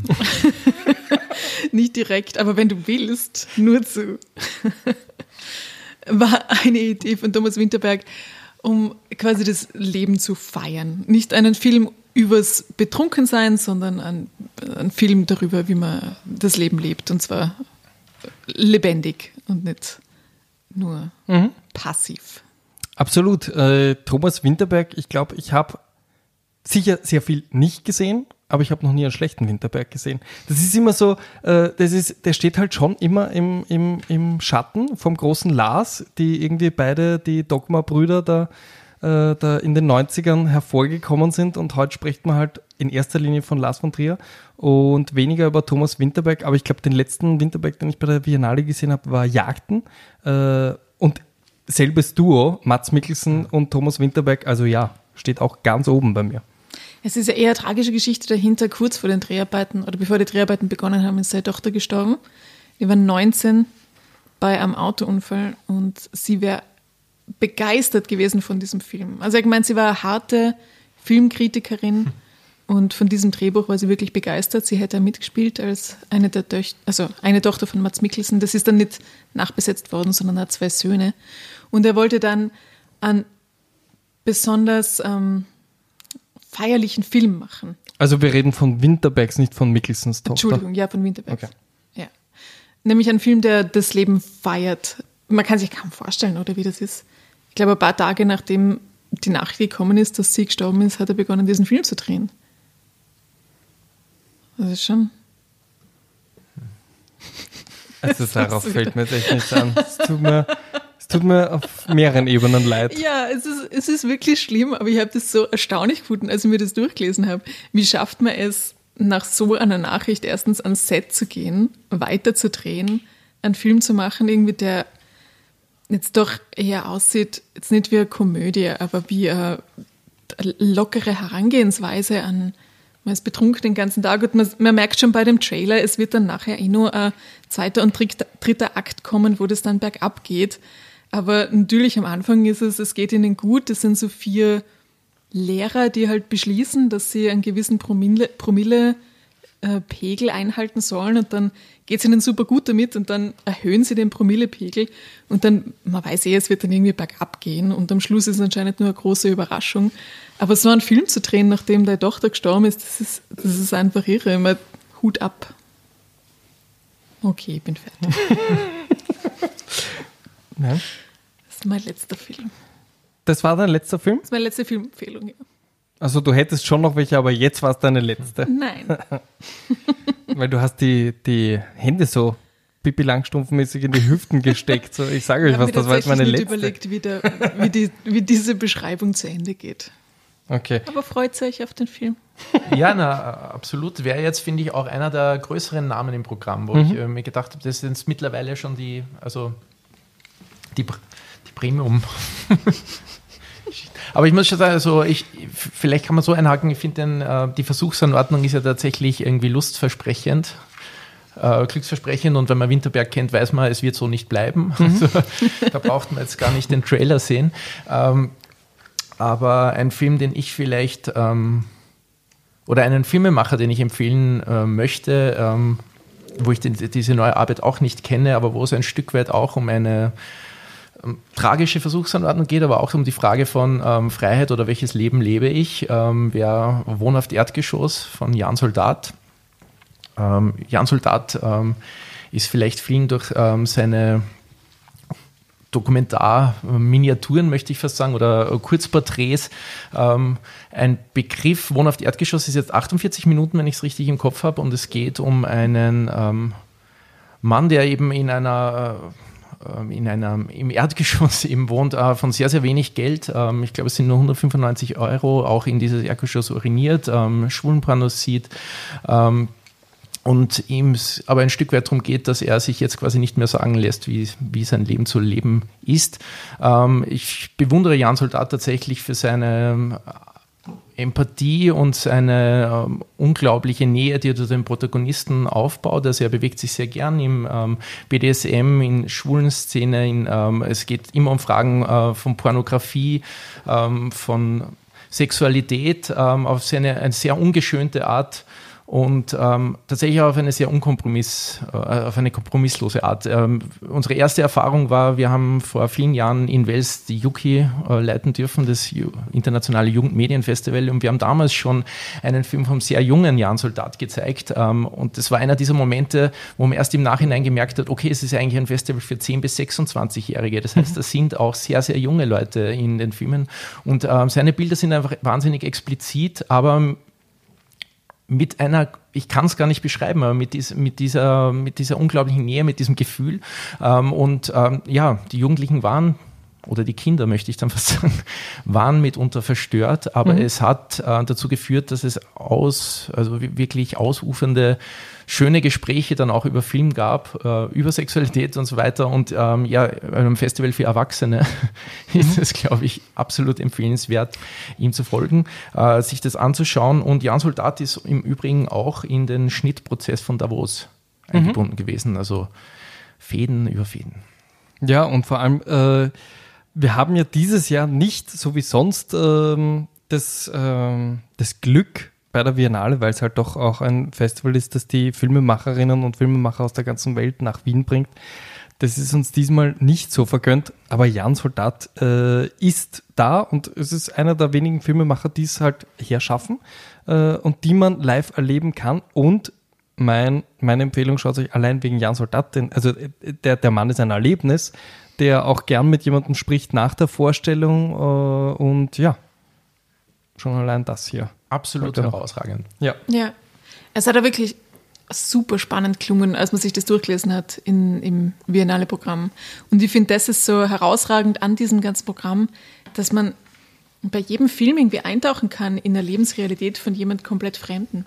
[LAUGHS] Nicht direkt, aber wenn du willst, nur zu. [LAUGHS] War eine Idee von Thomas Winterberg, um quasi das Leben zu feiern. Nicht einen Film übers Betrunkensein, sondern ein, ein Film darüber, wie man das Leben lebt. Und zwar lebendig und nicht nur passiv. Absolut. Äh, Thomas Winterberg, ich glaube, ich habe sicher sehr viel nicht gesehen, aber ich habe noch nie einen schlechten Winterberg gesehen. Das ist immer so, äh, das ist, der steht halt schon immer im, im, im Schatten vom großen Lars, die irgendwie beide die Dogma-Brüder da, äh, da in den 90ern hervorgekommen sind und heute spricht man halt in erster Linie von Lars von Trier und weniger über Thomas Winterberg, aber ich glaube, den letzten Winterberg, den ich bei der Biennale gesehen habe, war Jagden äh, und selbes Duo, Mats Mikkelsen und Thomas Winterberg, also ja, steht auch ganz oben bei mir. Es ist ja eher eine tragische Geschichte dahinter. Kurz vor den Dreharbeiten oder bevor die Dreharbeiten begonnen haben, ist seine Tochter gestorben. Die war 19 bei einem Autounfall und sie wäre begeistert gewesen von diesem Film. Also ich meine, sie war eine harte Filmkritikerin und von diesem Drehbuch war sie wirklich begeistert. Sie hätte mitgespielt als eine der Töchter, also eine Tochter von Mats Mikkelsen. Das ist dann nicht nachbesetzt worden, sondern hat zwei Söhne. Und er wollte dann einen besonders ähm, feierlichen Film machen. Also wir reden von Winterbergs, nicht von Mickelsens Tochter. Entschuldigung, ja, von Winterberg. Okay. Ja. Nämlich ein Film, der das Leben feiert. Man kann sich kaum vorstellen, oder wie das ist. Ich glaube, ein paar Tage nachdem die Nachricht gekommen ist, dass sie gestorben ist, hat er begonnen, diesen Film zu drehen. Das ist schon. Also [LAUGHS] darauf fällt mir jetzt echt nichts an. Es tut mir, es tut mir auf mehreren Ebenen leid. Ja, es ist, es ist wirklich schlimm, aber ich habe das so erstaunlich gefunden, als ich mir das durchgelesen habe. Wie schafft man es, nach so einer Nachricht erstens ans Set zu gehen, weiter zu drehen, einen Film zu machen, irgendwie der jetzt doch eher aussieht, jetzt nicht wie eine Komödie, aber wie eine lockere Herangehensweise an, man ist betrunken den ganzen Tag und man, man merkt schon bei dem Trailer, es wird dann nachher eh nur ein zweiter und dritter, dritter Akt kommen, wo das dann bergab geht. Aber natürlich am Anfang ist es, es geht ihnen gut, das sind so vier Lehrer, die halt beschließen, dass sie einen gewissen Promille, Promille äh, einhalten sollen und dann geht es ihnen super gut damit und dann erhöhen sie den Promillepegel und dann, man weiß eh, es wird dann irgendwie bergab gehen und am Schluss ist es anscheinend nur eine große Überraschung. Aber so einen Film zu drehen, nachdem deine Tochter gestorben ist, das ist, das ist einfach irre. Immer Hut ab. Okay, ich bin fertig. [LAUGHS] Nein. Ist mein letzter Film. Das war dein letzter Film? Das ist meine letzte Filmempfehlung, ja. Also du hättest schon noch welche, aber jetzt war es deine letzte. Nein. [LAUGHS] Weil du hast die, die Hände so Pippi Langstrumpfmäßig in die Hüften gesteckt. So, ich sage euch Ich was, habe das war jetzt meine nicht letzte. überlegt, wie, der, wie, die, wie diese Beschreibung zu Ende geht. Okay. Aber freut euch auf den Film. Ja, na, absolut. Wäre jetzt, finde ich, auch einer der größeren Namen im Programm, wo ich äh, mir gedacht habe, das sind mittlerweile schon die, also die Premium. [LAUGHS] Aber ich muss schon sagen, also ich, vielleicht kann man so einhaken, ich finde, äh, die Versuchsanordnung ist ja tatsächlich irgendwie lustversprechend. Äh, glücksversprechend und wenn man Winterberg kennt, weiß man, es wird so nicht bleiben. [LAUGHS] Also, da braucht man jetzt gar nicht den Trailer sehen. Ähm, aber ein Film, den ich vielleicht ähm, oder einen Filmemacher, den ich empfehlen äh, möchte, ähm, wo ich den, diese neue Arbeit auch nicht kenne, aber wo es ein Stück weit auch um eine ähm, tragische Versuchsanordnung geht, aber auch um die Frage von ähm, Freiheit oder welches Leben lebe ich, ähm, wäre Wohnhaft Erdgeschoss von Jan Soldat. Ähm, Jan Soldat ähm, ist vielleicht vielen durch seine Dokumentar-Miniaturen, möchte ich fast sagen, oder äh, Kurzporträts. Ähm, ein Begriff, Wohnhaft Erdgeschoss, ist jetzt 48 Minuten, wenn ich es richtig im Kopf habe, und es geht um einen ähm, Mann, der eben in einer äh, in einem, im Erdgeschoss [LAUGHS] eben wohnt, äh, von sehr, sehr wenig Geld. Ähm, ich glaube, es sind nur 195 Euro, auch in dieses Erdgeschoss uriniert, ähm, Schwulenpornos sieht. Ähm, und ihm aber ein Stück weit darum geht, dass er sich jetzt quasi nicht mehr sagen lässt, wie, wie sein Leben zu leben ist. Ähm, ich bewundere Jan Soldat tatsächlich für seine ähm, Empathie und seine ähm, unglaubliche Nähe, die er zu den Protagonisten aufbaut. Also er bewegt sich sehr gern im ähm, BDSM, in schwulen Szene. In, ähm, es geht immer um Fragen äh, von Pornografie, ähm, von Sexualität ähm, auf seine, eine sehr ungeschönte Art und ähm, tatsächlich auch auf eine sehr unkompromiss, äh, auf eine kompromisslose Art. Ähm, unsere erste Erfahrung war, wir haben vor vielen Jahren in Wels die Yuki äh, leiten dürfen, das Ju internationale Jugendmedienfestival. Und wir haben damals schon einen Film vom sehr jungen Jan Soldat gezeigt. Ähm, und das war einer dieser Momente, wo man erst im Nachhinein gemerkt hat, okay, es ist eigentlich ein Festival für 10 bis 26-Jährige, das heißt, da sind auch sehr, sehr junge Leute in den Filmen. Und ähm, seine Bilder sind einfach wahnsinnig explizit, aber mit einer, ich kann es gar nicht beschreiben, aber mit, dies, mit, dieser, mit dieser unglaublichen Nähe, mit diesem Gefühl. Ähm, und ähm, ja, die Jugendlichen waren oder die Kinder, möchte ich dann fast sagen, [LAUGHS] waren mitunter verstört, aber mhm. es hat äh, dazu geführt, dass es aus, also wirklich ausufernde schöne Gespräche dann auch über Film gab, äh, über Sexualität und so weiter. Und ähm, ja, einem Festival für Erwachsene [LAUGHS] ist es, glaube ich, absolut empfehlenswert, ihm zu folgen, äh, sich das anzuschauen. Und Jan Soldat ist im Übrigen auch in den Schnittprozess von Davos mhm. eingebunden gewesen. Also Fäden über Fäden. Ja, und vor allem, äh, wir haben ja dieses Jahr nicht, so wie sonst, ähm, das, ähm, das Glück, bei der Biennale, weil es halt doch auch ein Festival ist, das die Filmemacherinnen und Filmemacher aus der ganzen Welt nach Wien bringt. Das ist uns diesmal nicht so vergönnt, aber Jan Soldat äh, ist da und es ist einer der wenigen Filmemacher, die es halt herschaffen äh, und die man live erleben kann. Und mein, meine Empfehlung, schaut euch allein wegen Jan Soldat, denn, also äh, der, der Mann ist ein Erlebnis, der auch gern mit jemandem spricht nach der Vorstellung äh, und ja, schon allein das hier. Absolut herausragend. Ja. Ja. Es hat ja wirklich super spannend gelungen, als man sich das durchgelesen hat in, im Biennale-Programm. Und ich finde, das ist so herausragend an diesem ganzen Programm, dass man bei jedem Film irgendwie eintauchen kann in eine Lebensrealität von jemand komplett Fremden.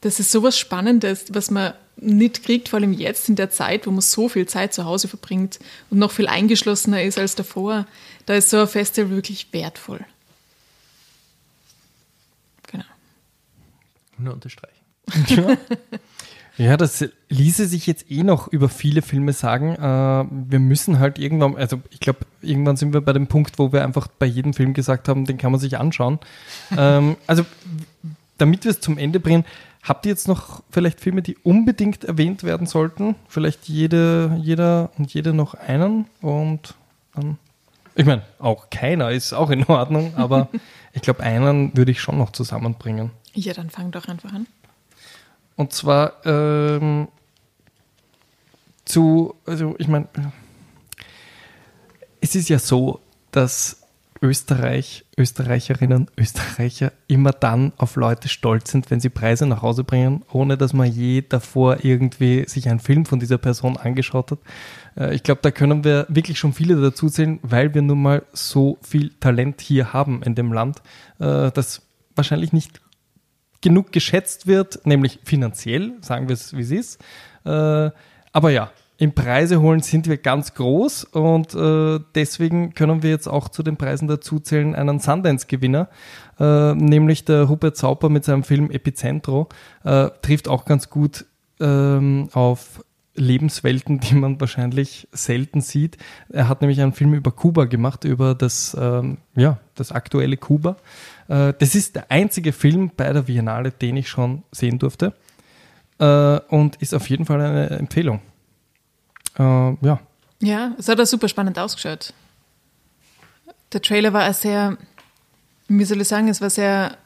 Das ist sowas Spannendes, was man nicht kriegt, vor allem jetzt in der Zeit, wo man so viel Zeit zu Hause verbringt und noch viel eingeschlossener ist als davor. Da ist so ein Festival wirklich wertvoll. nur unterstreichen. Ja. [LAUGHS] ja, das ließe sich jetzt eh noch über viele Filme sagen. Äh, wir müssen halt irgendwann, also ich glaube, irgendwann sind wir bei dem Punkt, wo wir einfach bei jedem Film gesagt haben, den kann man sich anschauen. ähm, also, damit wir es zum Ende bringen, habt ihr jetzt noch vielleicht Filme, die unbedingt erwähnt werden sollten? Vielleicht jede, jeder und jede noch einen und dann. Ich meine, auch keiner ist auch in Ordnung, [LAUGHS] aber ich glaube, einen würde ich schon noch zusammenbringen. Ja, dann fang doch einfach an. Und zwar ähm, zu, also ich meine, es ist ja so, dass Österreich, Österreicherinnen, Österreicher immer dann auf Leute stolz sind, wenn sie Preise nach Hause bringen, ohne dass man je davor irgendwie sich einen Film von dieser Person angeschaut hat. Äh, ich glaube, da können wir wirklich schon viele dazu zählen, weil wir nun mal so viel Talent hier haben in dem Land, äh, das wahrscheinlich nicht genug geschätzt wird, nämlich finanziell, sagen wir es wie es ist. Äh, aber ja, im Preise holen sind wir ganz groß und äh, deswegen können wir jetzt auch zu den Preisen dazuzählen einen Sundance-Gewinner, äh, nämlich der Hubert Sauper mit seinem Film Epicentro, äh, trifft auch ganz gut ähm, auf Lebenswelten, die man wahrscheinlich selten sieht. Er hat nämlich einen Film über Kuba gemacht, über das, ähm, ja, das aktuelle Kuba. Äh, das ist der einzige Film bei der Biennale, den ich schon sehen durfte. Äh, und ist auf jeden Fall eine Empfehlung. Äh, ja. Ja, es hat auch super spannend ausgeschaut. Der Trailer war sehr, wie soll ich sagen, es war sehr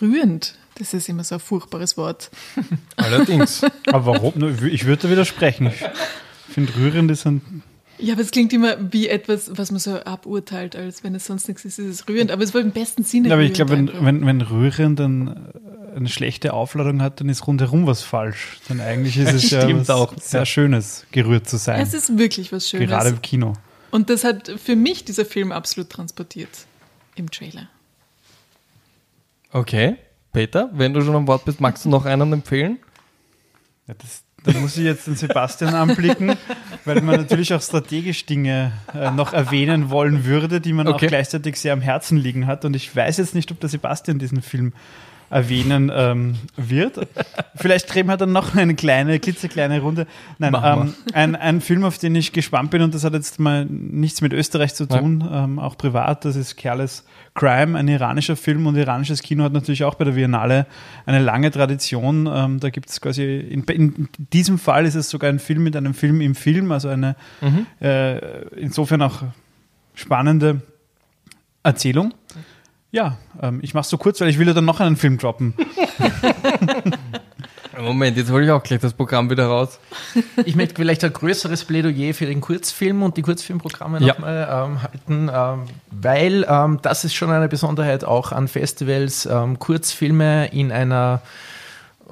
rührend. Das ist immer so ein furchtbares Wort. [LAUGHS] Allerdings. Aber warum? Ich würde widersprechen. Ich finde, rührend ist ein ja, aber es klingt immer wie etwas, was man so aburteilt, als wenn es sonst nichts ist, ist es rührend. Aber es war im besten Sinne. Ja, aber ich glaube, wenn, wenn, wenn rührend dann äh, eine schlechte Aufladung hat, dann ist rundherum was falsch. Denn eigentlich ist es [LAUGHS] ja was auch. sehr Schönes, gerührt zu sein. Es ist wirklich was Schönes. Gerade im Kino. Und das hat für mich dieser Film absolut transportiert im Trailer. Okay. Peter, wenn du schon am Wort bist, magst du noch einen empfehlen? Ja, das, da muss ich jetzt den Sebastian anblicken, [LAUGHS] weil man natürlich auch strategisch Dinge äh, noch erwähnen wollen würde, die man okay. auch gleichzeitig sehr am Herzen liegen hat. Und ich weiß jetzt nicht, ob der Sebastian diesen Film erwähnen ähm, wird. [LAUGHS] Vielleicht drehen wir dann noch eine kleine, klitzekleine Runde. Nein, ähm, ein, ein Film, auf den ich gespannt bin, und das hat jetzt mal nichts mit Österreich zu tun, ähm, auch privat, das ist Careless Crime, ein iranischer Film und iranisches Kino hat natürlich auch bei der Biennale eine lange Tradition. Ähm, da gibt es quasi, in, in, diesem Fall ist es sogar ein Film mit einem Film im Film, also eine mhm. äh, insofern auch spannende Erzählung. Ja, ähm, ich mache es so kurz, weil ich will ja dann noch einen Film droppen. [LAUGHS] Moment, jetzt hole ich auch gleich das Programm wieder raus. Ich möchte vielleicht ein größeres Plädoyer für den Kurzfilm und die Kurzfilmprogramme ja. nochmal ähm, halten, ähm, weil ähm, das ist schon eine Besonderheit auch an Festivals, ähm, Kurzfilme in einer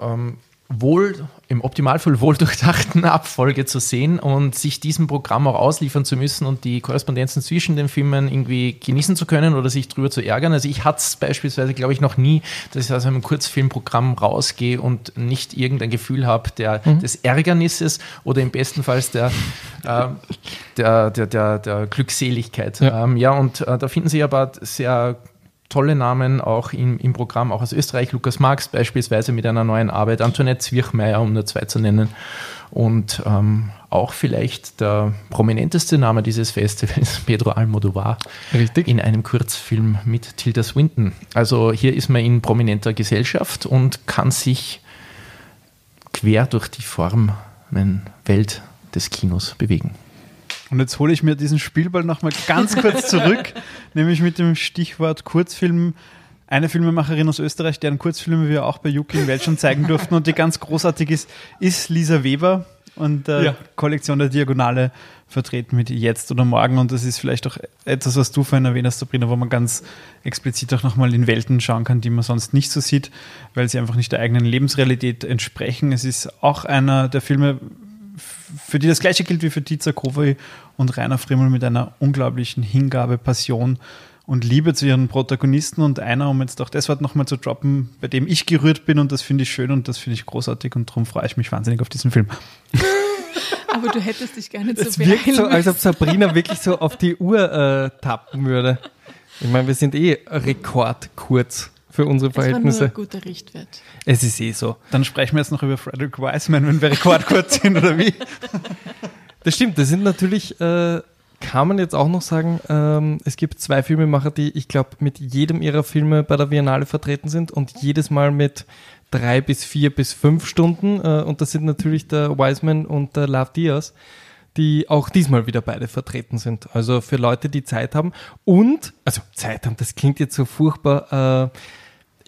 ähm, wohl, im Optimalfall wohldurchdachten Abfolge zu sehen und sich diesem Programm auch ausliefern zu müssen und die Korrespondenzen zwischen den Filmen irgendwie genießen zu können oder sich drüber zu ärgern. Also ich hatte es beispielsweise, glaube ich, noch nie, dass ich aus einem Kurzfilmprogramm rausgehe und nicht irgendein Gefühl habe der, mhm. des Ärgernisses oder im besten Fall der, äh, der, der, der, der, Glückseligkeit. Ja, ähm, ja und äh, da finden Sie aber sehr tolle Namen auch im, im Programm, auch aus Österreich. Lukas Marx beispielsweise mit einer neuen Arbeit, Antoinette Zwirchmeier, um nur zwei zu nennen. Und ähm, auch vielleicht der prominenteste Name dieses Festivals, [LAUGHS] Pedro Almodovar. Richtig. In einem Kurzfilm mit Tilda Swinton. Also hier ist man in prominenter Gesellschaft und kann sich quer durch die Formenwelt des Kinos bewegen. Und jetzt hole ich mir diesen Spielball nochmal ganz kurz zurück, [LAUGHS] nämlich mit dem Stichwort Kurzfilm. Eine Filmemacherin aus Österreich, deren Kurzfilme wir auch bei Yuki in Welt schon zeigen durften und die ganz großartig ist, ist Lisa Weber und äh, ja. Kollektion der Diagonale vertreten mit Jetzt oder Morgen. Und das ist vielleicht auch etwas, was du vorhin erwähnt hast, Sabrina, wo man ganz explizit auch nochmal in Welten schauen kann, die man sonst nicht so sieht, weil sie einfach nicht der eigenen Lebensrealität entsprechen. Es ist auch einer der Filme, für die das gleiche gilt wie für Tiza Kovi und Rainer Frimmel mit einer unglaublichen Hingabe, Passion und Liebe zu ihren Protagonisten und einer, um jetzt auch das Wort nochmal zu droppen, bei dem ich gerührt bin und das finde ich schön und das finde ich großartig und darum freue ich mich wahnsinnig auf diesen Film. [LAUGHS] Aber du hättest dich gerne zu Es wirkt so, als ob Sabrina wirklich so auf die Uhr äh, tappen würde. Ich meine, wir sind eh rekordkurz für unsere Verhältnisse. Das war nur ein guter Richtwert. Es ist eh so. Dann sprechen wir jetzt noch über Frederick Wiseman, wenn wir rekordkurz [LAUGHS] sind, oder wie? [LAUGHS] Das stimmt, das sind natürlich, äh, kann man jetzt auch noch sagen, ähm, es gibt zwei Filmemacher, die, ich glaube, mit jedem ihrer Filme bei der Biennale vertreten sind und jedes Mal mit drei bis vier bis fünf Stunden. Äh, und das sind natürlich der Wiseman und der Love Diaz die auch diesmal wieder beide vertreten sind. Also für Leute, die Zeit haben und, also Zeit haben, das klingt jetzt so furchtbar. Äh,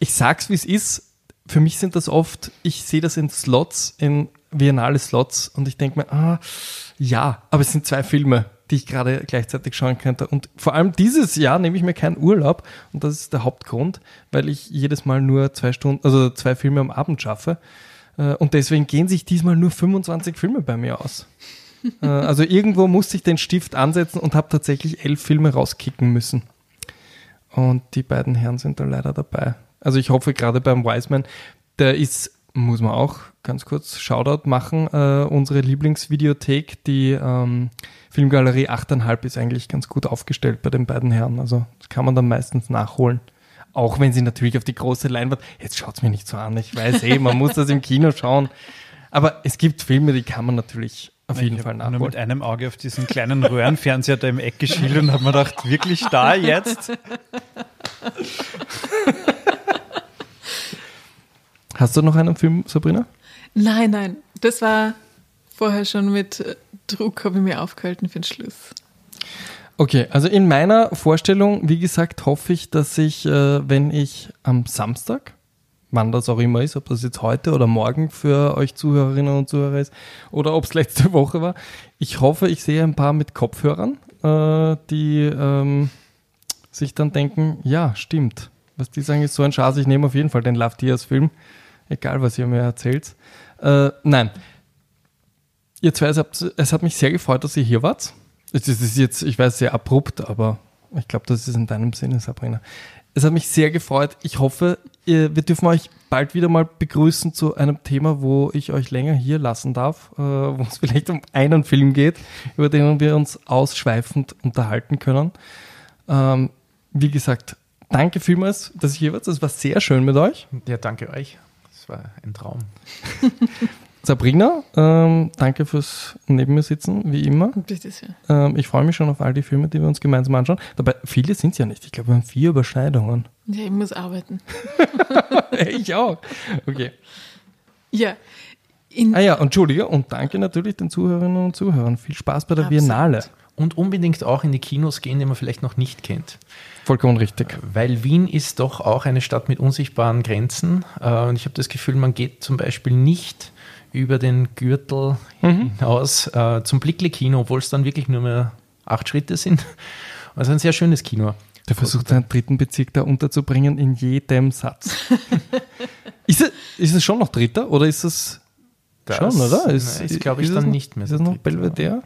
ich sag's wie es ist. Für mich sind das oft, ich sehe das in Slots, in Biennale Slots und ich denke mir, ah, ja, aber es sind zwei Filme, die ich gerade gleichzeitig schauen könnte. Und vor allem dieses Jahr nehme ich mir keinen Urlaub und das ist der Hauptgrund, weil ich jedes Mal nur zwei Stunden, also zwei Filme am Abend schaffe. Äh, und deswegen gehen sich diesmal nur 25 Filme bei mir aus. Äh, also irgendwo musste ich den Stift ansetzen und habe tatsächlich elf Filme rauskicken müssen. Und die beiden Herren sind da leider dabei. Also ich hoffe gerade beim Wiseman, der ist, muss man auch ganz kurz Shoutout machen, äh, unsere Lieblingsvideothek, die ähm, Filmgalerie 8,5 ist eigentlich ganz gut aufgestellt bei den beiden Herren. Also das kann man dann meistens nachholen. Auch wenn sie natürlich auf die große Leinwand, jetzt schaut es mir nicht so an, ich weiß eh, man muss das im Kino schauen. Aber es gibt Filme, die kann man natürlich auf jeden ich Fall nachholen. Nur mit einem Auge auf diesen kleinen Röhrenfernseher da im Eck geschielt und habe mir gedacht, wirklich da jetzt? [LAUGHS] Hast du noch einen Film, Sabrina? Nein, nein. Das war vorher schon mit äh, Druck, habe ich mir aufgehalten für den Schluss. Okay, also in meiner Vorstellung, wie gesagt, hoffe ich, dass ich, äh, wenn ich am Samstag wann das auch immer ist, ob das jetzt heute oder morgen für euch Zuhörerinnen und Zuhörer ist oder ob es letzte [LAUGHS] Woche war. Ich hoffe, ich sehe ein paar mit Kopfhörern, äh, die ähm, sich dann denken, ja, stimmt. Was die sagen, ist so ein Schatz, ich nehme auf jeden Fall den Love Diaz Film, egal was ihr mir erzählt. Äh, nein, ihr zwei, es hat, es hat mich sehr gefreut, dass ihr hier wart. Es ist jetzt, ich weiß, sehr abrupt, aber ich glaube, das ist in deinem Sinne, Sabrina. Es hat mich sehr gefreut. Ich hoffe, wir dürfen euch bald wieder mal begrüßen zu einem Thema, wo ich euch länger hier lassen darf, äh, wo es [LAUGHS] vielleicht um einen Film geht, über den wir uns ausschweifend unterhalten können. Ähm, wie gesagt, danke vielmals, dass ich hier war. Das war sehr schön mit euch. Ja, danke euch. Das war ein Traum. [LAUGHS] Sabrina, ähm, danke fürs Neben mir sitzen, wie immer. Bitte sehr. Ähm, ich freue mich schon auf all die Filme, die wir uns gemeinsam anschauen. Dabei, viele sind es ja nicht. Ich glaube, wir haben vier Überschneidungen. Ja, ich muss arbeiten. [LAUGHS] ich auch. Okay. Ja. ah ja, Entschuldige und danke natürlich den Zuhörerinnen und Zuhörern. Viel Spaß bei der Absolut. Biennale. Und unbedingt auch in die Kinos gehen, die man vielleicht noch nicht kennt. Vollkommen richtig. Weil Wien ist doch auch eine Stadt mit unsichtbaren Grenzen. Äh, und ich habe das Gefühl, man geht zum Beispiel nicht über den Gürtel mhm. hinaus äh, zum Blickle-Kino, obwohl es dann wirklich nur mehr acht Schritte sind. [LAUGHS] Also ein sehr schönes Kino. Der versucht seinen dritten Bezirk da unterzubringen in jedem Satz. [LAUGHS] ist, ist es schon noch dritter oder ist es Das- schon, oder? Ist, ist glaube ich, es dann noch- nicht mehr Ist es noch Belvedere?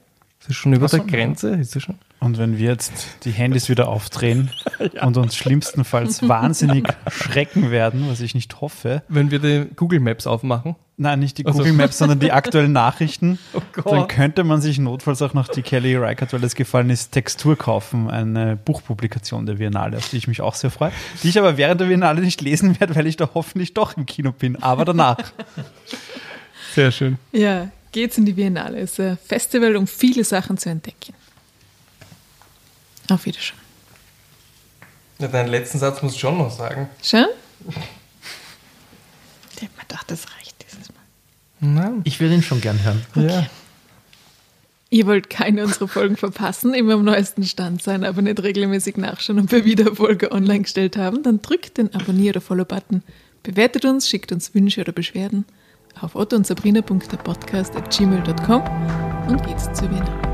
Ist es schon über so, der Grenze? Ist es schon? Und wenn wir jetzt die Handys wieder aufdrehen [LAUGHS] und uns schlimmstenfalls wahnsinnig schrecken werden, was ich nicht hoffe, Wenn wir die Google Maps aufmachen. nein, nicht die Also- Google Maps, sondern die aktuellen [LAUGHS] Nachrichten, Gott. dann könnte man sich notfalls auch noch die Kelly Reichardt, weil das gefallen ist, Textur kaufen, eine Buchpublikation der Biennale, auf die ich mich auch sehr freue, die ich aber während der Biennale nicht lesen werde, weil ich da hoffentlich doch im Kino bin, aber danach. Sehr schön. Ja, geht's in die Biennale. Es ist ein Festival, um viele Sachen zu entdecken. Auf Wiedersehen. Ja, deinen letzten Satz musst du schon noch sagen. Schon? Ich hab mir gedacht, das reicht dieses Mal. Nein. Ich würde ihn schon gern hören. Ja. Ihr wollt keine unserer Folgen verpassen, immer am neuesten Stand sein, aber nicht regelmäßig nachschauen und per Wiederfolge online gestellt haben, dann drückt den Abonnier- oder Follow-Button, bewertet uns, schickt uns Wünsche oder Beschwerden auf otto und geht's zur Biennale.